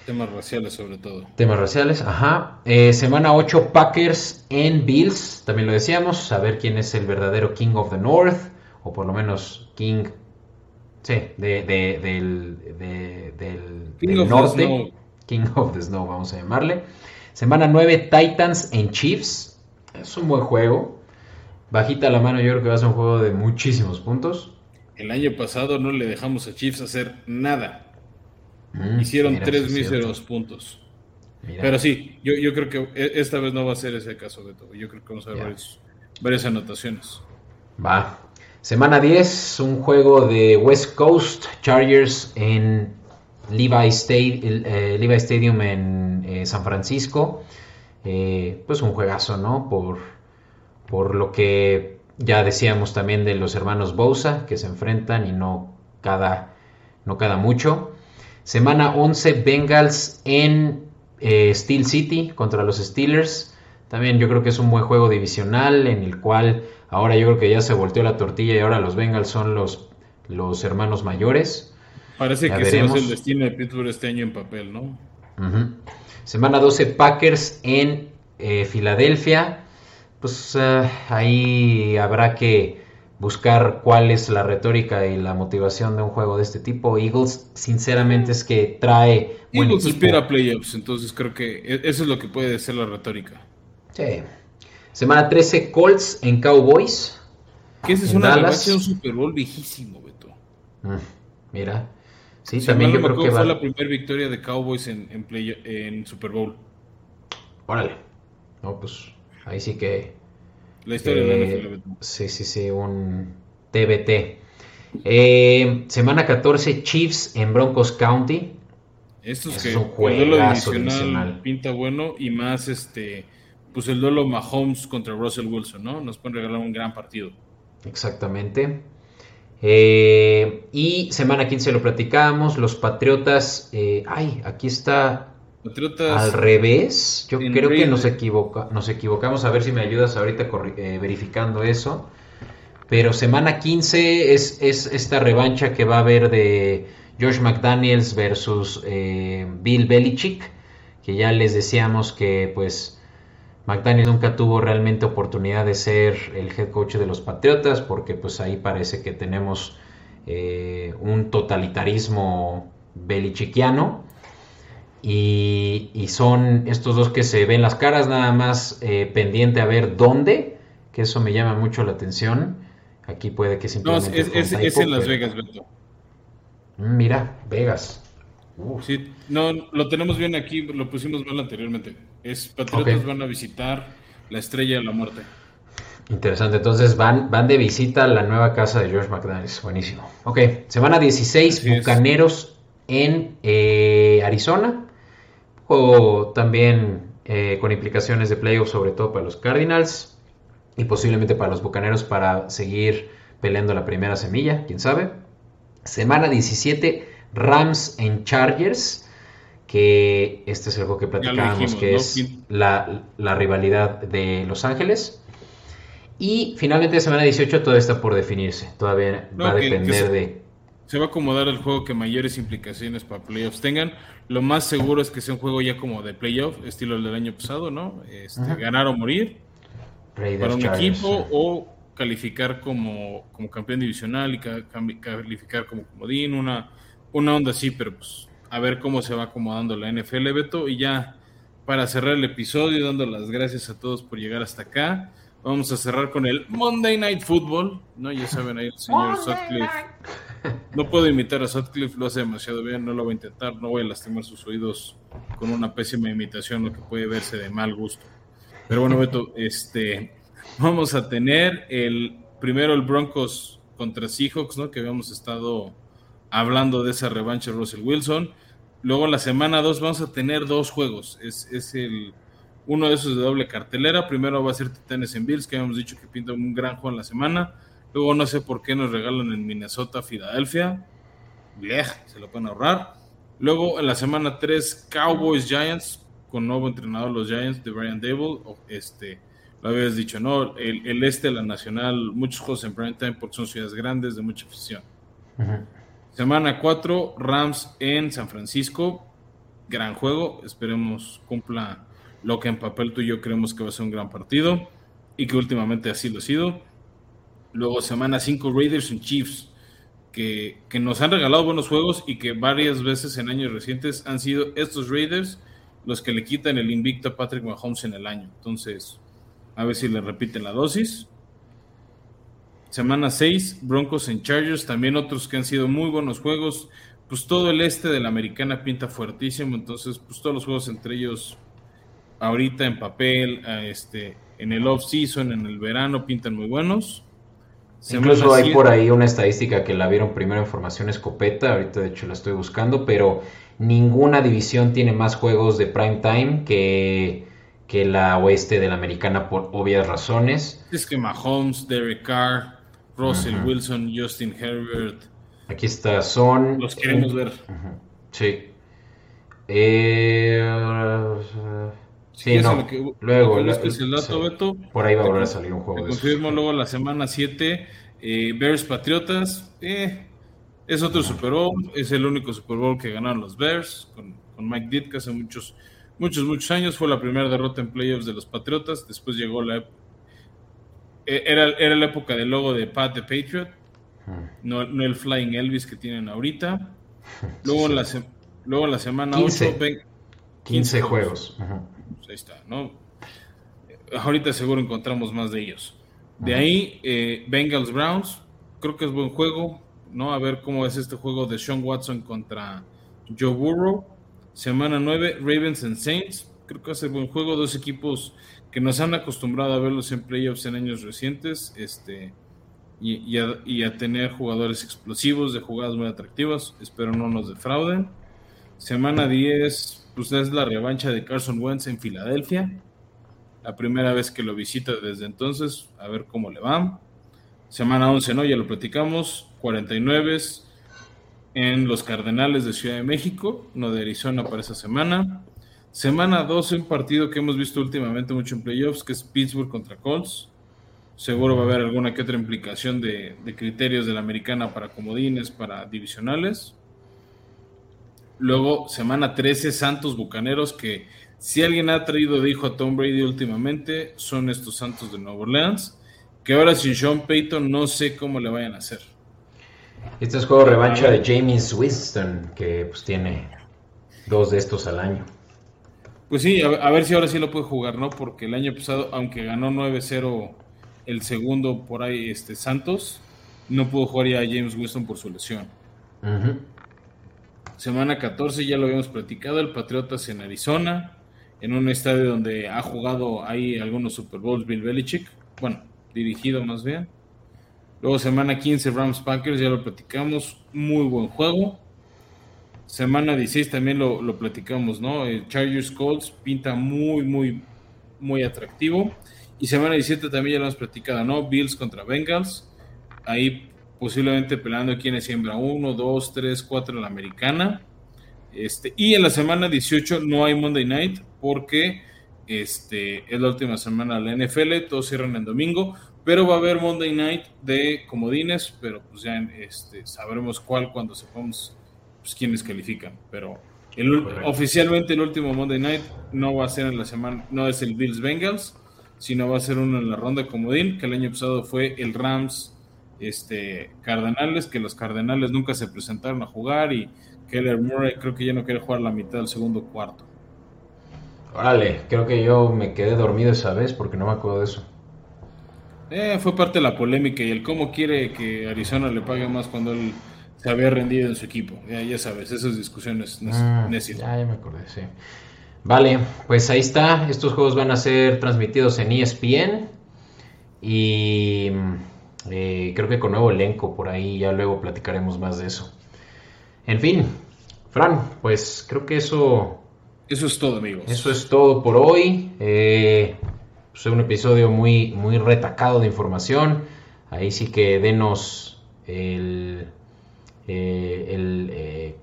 Temas raciales, sobre todo. Temas raciales, ajá. Semana 8, Packers en Bills, también lo decíamos, saber quién es el verdadero King of the North, o por lo menos King, sí, de, de- del, de- del- King del of the norte. Snow. King of the Snow, vamos a llamarle. Semana 9, Titans en Chiefs. Es un buen juego. Bajita la mano, yo creo que va a ser un juego de muchísimos puntos. El año pasado no le dejamos a Chiefs hacer nada. Mm, Hicieron mira, tres míseros puntos. Mira. Pero sí, yo, yo creo que e- esta vez no va a ser ese caso, Beto. Yo creo que vamos a ver varios- varias anotaciones. Va. Semana 10, un juego de West Coast Chargers en Levi, State- eh, Levi Stadium en eh, San Francisco. Eh, pues un juegazo, ¿no? Por, por lo que ya decíamos también de los hermanos Bosa, que se enfrentan y no cada, no cada mucho. Semana 11, Bengals en eh, Steel City contra los Steelers. También yo creo que es un buen juego divisional en el cual ahora yo creo que ya se volteó la tortilla y ahora los Bengals son los, los hermanos mayores. Parece Ya que ese veremos. el destino de Pittsburgh este año en papel, ¿no? Semana 12 Packers en eh, Filadelfia. Pues eh, ahí habrá que buscar cuál es la retórica y la motivación de un juego de este tipo. Eagles, sinceramente, es que trae. Eagles espera playoffs, entonces creo que e-, eso es lo que puede ser la retórica. Sí. Semana 13, Colts en Cowboys. Que ese es una revancha de un Super Bowl viejísimo, Beto. Mm, mira. Sí, también yo creo que fue la primera victoria de Cowboys en, en Super Bowl. Órale. No, pues ahí sí que la historia de la NFL. Sí, sí, sí, un TBT. Eh, semana 14, Chiefs en Broncos County. Esto es que es un el divisional, pinta bueno y más este, pues el duelo Mahomes contra Russell Wilson, ¿no? Nos pueden regalar un gran partido. Exactamente. Eh, y semana 15 lo platicamos, los Patriotas, eh, ay, aquí está al revés, yo creo que nos, equivoca, nos equivocamos. A ver si me ayudas ahorita eh, verificando eso. Pero semana 15 es, es, esta revancha que va a haber de Josh McDaniels versus eh, Bill Belichick. Que ya les decíamos que pues McDaniels nunca tuvo realmente oportunidad de ser el head coach de los Patriotas. Porque pues ahí parece que tenemos eh, un totalitarismo belichickiano y, son estos dos que se ven las caras, nada más eh, pendiente a ver dónde, que eso me llama mucho la atención. Aquí puede que simplemente. No, es, es, en Las Vegas, Beto. Mm, mira, Vegas. Sí, no, lo tenemos bien aquí, lo pusimos mal anteriormente. Es Patriotas van a visitar la Estrella de la Muerte. Interesante, entonces van, van de visita a la nueva casa de George McDaniels. Buenísimo. Ok, semana 16, Bucaneros en eh, Arizona o también eh, con implicaciones de playoff, sobre todo para los Cardinals y posiblemente para los Bucaneros para seguir peleando la primera semilla, quién sabe. Semana 17, Rams en Chargers, que este es el juego que platicábamos, que es la, rivalidad de Los Ángeles. Y finalmente, semana 18 todo está por definirse. Todavía va a depender de se va a acomodar el juego que mayores implicaciones para playoffs tengan. Lo más seguro es que sea un juego ya como de playoff, estilo el del año pasado, ¿no? Este, ganar o morir para un equipo o calificar como, como campeón divisional y calificar como comodín, una, una onda así, pero pues a ver cómo se va acomodando la NFL, Beto. Y ya para cerrar el episodio, dando las gracias a todos por llegar hasta acá. Vamos a cerrar con el Monday Night Football, ¿no? Ya saben ahí el señor Sutcliffe. No puedo imitar a Sutcliffe, lo hace demasiado bien, no lo voy a intentar, no voy a lastimar sus oídos con una pésima imitación, lo que puede verse de mal gusto. Pero bueno, Beto, este, vamos a tener el primero el Broncos contra Seahawks, ¿no? Que habíamos estado hablando de esa revancha de Russell Wilson. Luego la semana 2 vamos a tener dos juegos. Es, es el uno de esos de doble cartelera. Primero va a ser Titanes en Bills, que habíamos dicho que pinta un gran juego en la semana. Luego no sé por qué nos regalan en Minnesota, Filadelfia. se lo pueden ahorrar. Luego en la semana 3, Cowboys Giants, con nuevo entrenador los Giants de Brian Dable. Este, lo habías dicho, ¿no? El, este, la nacional, muchos juegos en prime time porque son ciudades grandes de mucha afición. Semana 4, Rams en San Francisco. Gran juego, esperemos cumpla lo que en papel tú y yo creemos que va a ser un gran partido y que últimamente así lo ha sido. Luego semana 5 Raiders y Chiefs, que, nos han regalado buenos juegos y que varias veces en años recientes han sido estos Raiders los que le quitan el invicto a Patrick Mahomes en el año. Entonces, a ver si le repiten la dosis. Semana 6, Broncos en Chargers, también otros que han sido muy buenos juegos. Pues todo el este de la americana pinta fuertísimo, entonces pues todos los juegos entre ellos ahorita en papel, este, en el off-season, en el verano, pintan muy buenos. Incluso hay por ahí una estadística que la vieron primero en formación escopeta, ahorita de hecho la estoy buscando, pero ninguna división tiene más juegos de prime time que, que la oeste de la americana por obvias razones. Es que Mahomes, Derek Carr, Russell Wilson, Justin Herbert. Aquí está, son... Los queremos ver. Sí. Eh, Sí, no. luego, el dato, Beto, por ahí va a volver a salir un juego. Te confirmo luego la semana 7, eh, Bears Patriotas. Eh, es otro Super Bowl, es el único Super Bowl que ganaron los Bears con, Mike Ditka hace muchos, muchos, muchos años. Fue la primera derrota en playoffs de los Patriotas. Después llegó la... e- Era, era la época del logo de Pat the Patriot, no, no el Flying Elvis que tienen ahorita. Luego, en, la, luego en la semana 15. 8, ven- 15 juegos. Ujú. Ahí está, ¿no? Ahorita seguro encontramos más de ellos. De ahí, eh, Bengals Browns, creo que es buen juego, ¿no? A ver cómo es este juego de Sean Watson contra Joe Burrow. Semana 9, Ravens and Saints, creo que ser buen juego, dos equipos que nos han acostumbrado a verlos en playoffs en años recientes, este, y, y a, y a tener jugadores explosivos, de jugadas muy atractivas, espero no nos defrauden. Semana 10, pues es la revancha de Carson Wentz en Filadelfia. La primera vez que lo visita desde entonces, a ver cómo le va. Semana 11, ¿no? Ya lo platicamos. 49 en los Cardenales de Ciudad de México, no de Arizona para esa semana. Semana 12, un partido que hemos visto últimamente mucho en playoffs, que es Pittsburgh contra Colts. Seguro va a haber alguna que otra implicación de, de criterios de la americana para comodines, para divisionales. Luego, semana 13, Santos Bucaneros, que si alguien ha traído de hijo a Tom Brady últimamente, son estos Santos de Nueva Orleans, que ahora sin Sean Payton no sé cómo le vayan a hacer. Este es juego revancha de James Winston, que pues tiene dos de estos al año. Pues sí, a, a ver si ahora sí lo puede jugar, ¿no? Porque el año pasado, aunque ganó 9-0 el segundo por ahí, este Santos, no pudo jugar ya a James Winston por su lesión. Ujú. Semana 14, ya lo habíamos platicado, el Patriotas en Arizona, en un estadio donde ha jugado ahí algunos Super Bowls Bill Belichick, bueno, dirigido más bien. Luego semana 15, Rams Packers, ya lo platicamos, muy buen juego. Semana 16 también lo, lo platicamos, ¿no? El Chargers Colts pinta muy, muy, muy atractivo. Y semana 17 también ya lo hemos platicado, ¿no? Bills contra Bengals. Ahí posiblemente peleando quién es siembra 1, 2, 3, 4 en la americana. Este, y en la semana 18 no hay Monday Night porque este, es la última semana de la NFL, todos cierran en domingo, pero va a haber Monday Night de comodines, pero pues ya este, sabremos cuál cuando sepamos pues, quiénes califican. Pero el, oficialmente el último Monday Night no va a ser en la semana, no es el Bills Bengals, sino va a ser uno en la ronda de comodín, que el año pasado fue el Rams este, Cardenales, que los Cardenales nunca se presentaron a jugar y Keller Murray creo que ya no quiere jugar la mitad del segundo cuarto. Órale, creo que yo me quedé dormido esa vez porque no me acuerdo de eso. Eh, fue parte de la polémica y el cómo quiere que Arizona le pague más cuando él se había rendido en su equipo. Ya, ya sabes, esas discusiones Ah, ya, ya me acordé, sí. Vale, pues ahí está. Estos juegos van a ser transmitidos en ESPN y eh, creo que con nuevo elenco por ahí. Ya luego platicaremos más de eso. En fin, Fran, pues creo que eso, Eso es todo, amigos. eso es todo por hoy. Eh, pues, un episodio muy, muy retacado de información. Ahí sí que denos el, eh, el, eh,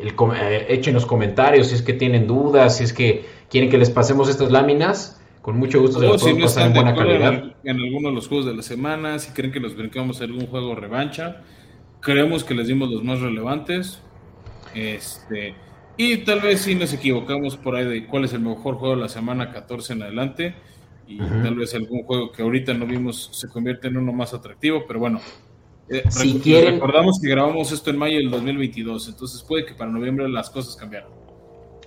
el com- eh, comentarios si es que tienen dudas, si es que quieren que les pasemos estas láminas. Con mucho gusto se O las si no pasar están en de buena calidad. en, en alguno de los juegos de la semana, si creen que nos brincamos algún juego revancha, creemos que les dimos los más relevantes. Este, y tal vez si nos equivocamos por ahí de cuál es el mejor juego de la semana 14 en adelante. Y tal vez algún juego que ahorita no vimos se convierte en uno más atractivo, pero bueno. eh, Si rec- quieren- Recordamos que grabamos esto en mayo del 2022, entonces puede que para noviembre las cosas cambiaron.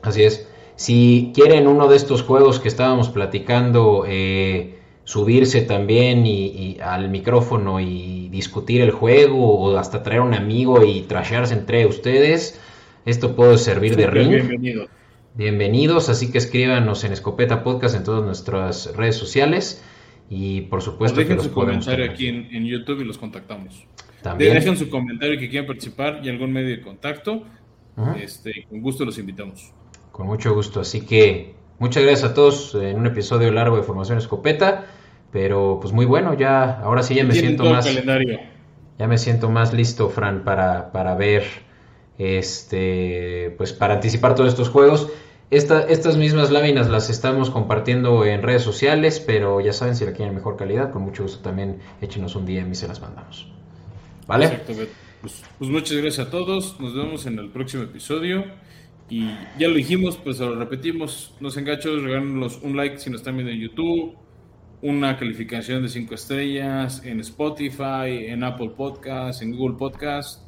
Así es. Si quieren uno de estos juegos que estábamos platicando, eh, subirse también y, y al micrófono y discutir el juego o hasta traer un amigo y trashearse entre ustedes, esto puede servir de ring. Bienvenido. Bienvenidos, así que escríbanos en Escopeta Podcast en todas nuestras redes sociales y por Pues supuesto que dejen los su comentario aquí en, en YouTube y los contactamos. También. Dejen su comentario que quieran participar y algún medio de contacto. Este, con gusto los invitamos. Con mucho gusto. Así que muchas gracias a todos en un episodio largo de Formación Escopeta. Pero pues muy bueno, ya ahora sí ya me siento más, calendario. ya me siento más listo, Fran, para, para ver este pues para anticipar todos estos juegos. Esta- estas mismas láminas las estamos compartiendo en redes sociales, pero ya saben, si la quieren en mejor calidad, con mucho gusto también échenos un DM y se las mandamos. ¿Vale? Exacto, Beto. Pues, pues muchas gracias a todos. Nos vemos en el próximo episodio. Y ya lo dijimos, pues lo repetimos. Los engachos, regálenos un like si nos están viendo en YouTube, una calificación de 5 estrellas en Spotify, en Apple Podcast, en Google Podcast.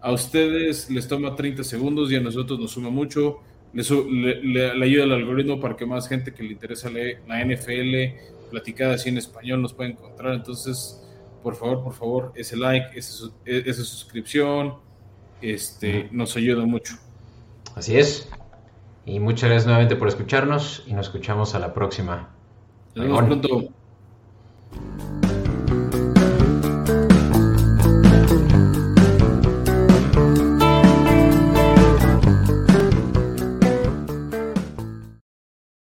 A ustedes les toma 30 segundos y a nosotros nos suma mucho. Le, ayuda al algoritmo para que más gente que le interesa la NFL platicada así en español nos pueda encontrar. Entonces, por favor, por favor, ese like, esa suscripción, este, nos ayuda mucho. Así es. Y muchas gracias nuevamente por escucharnos y nos escuchamos a la próxima. Nos vemos pronto.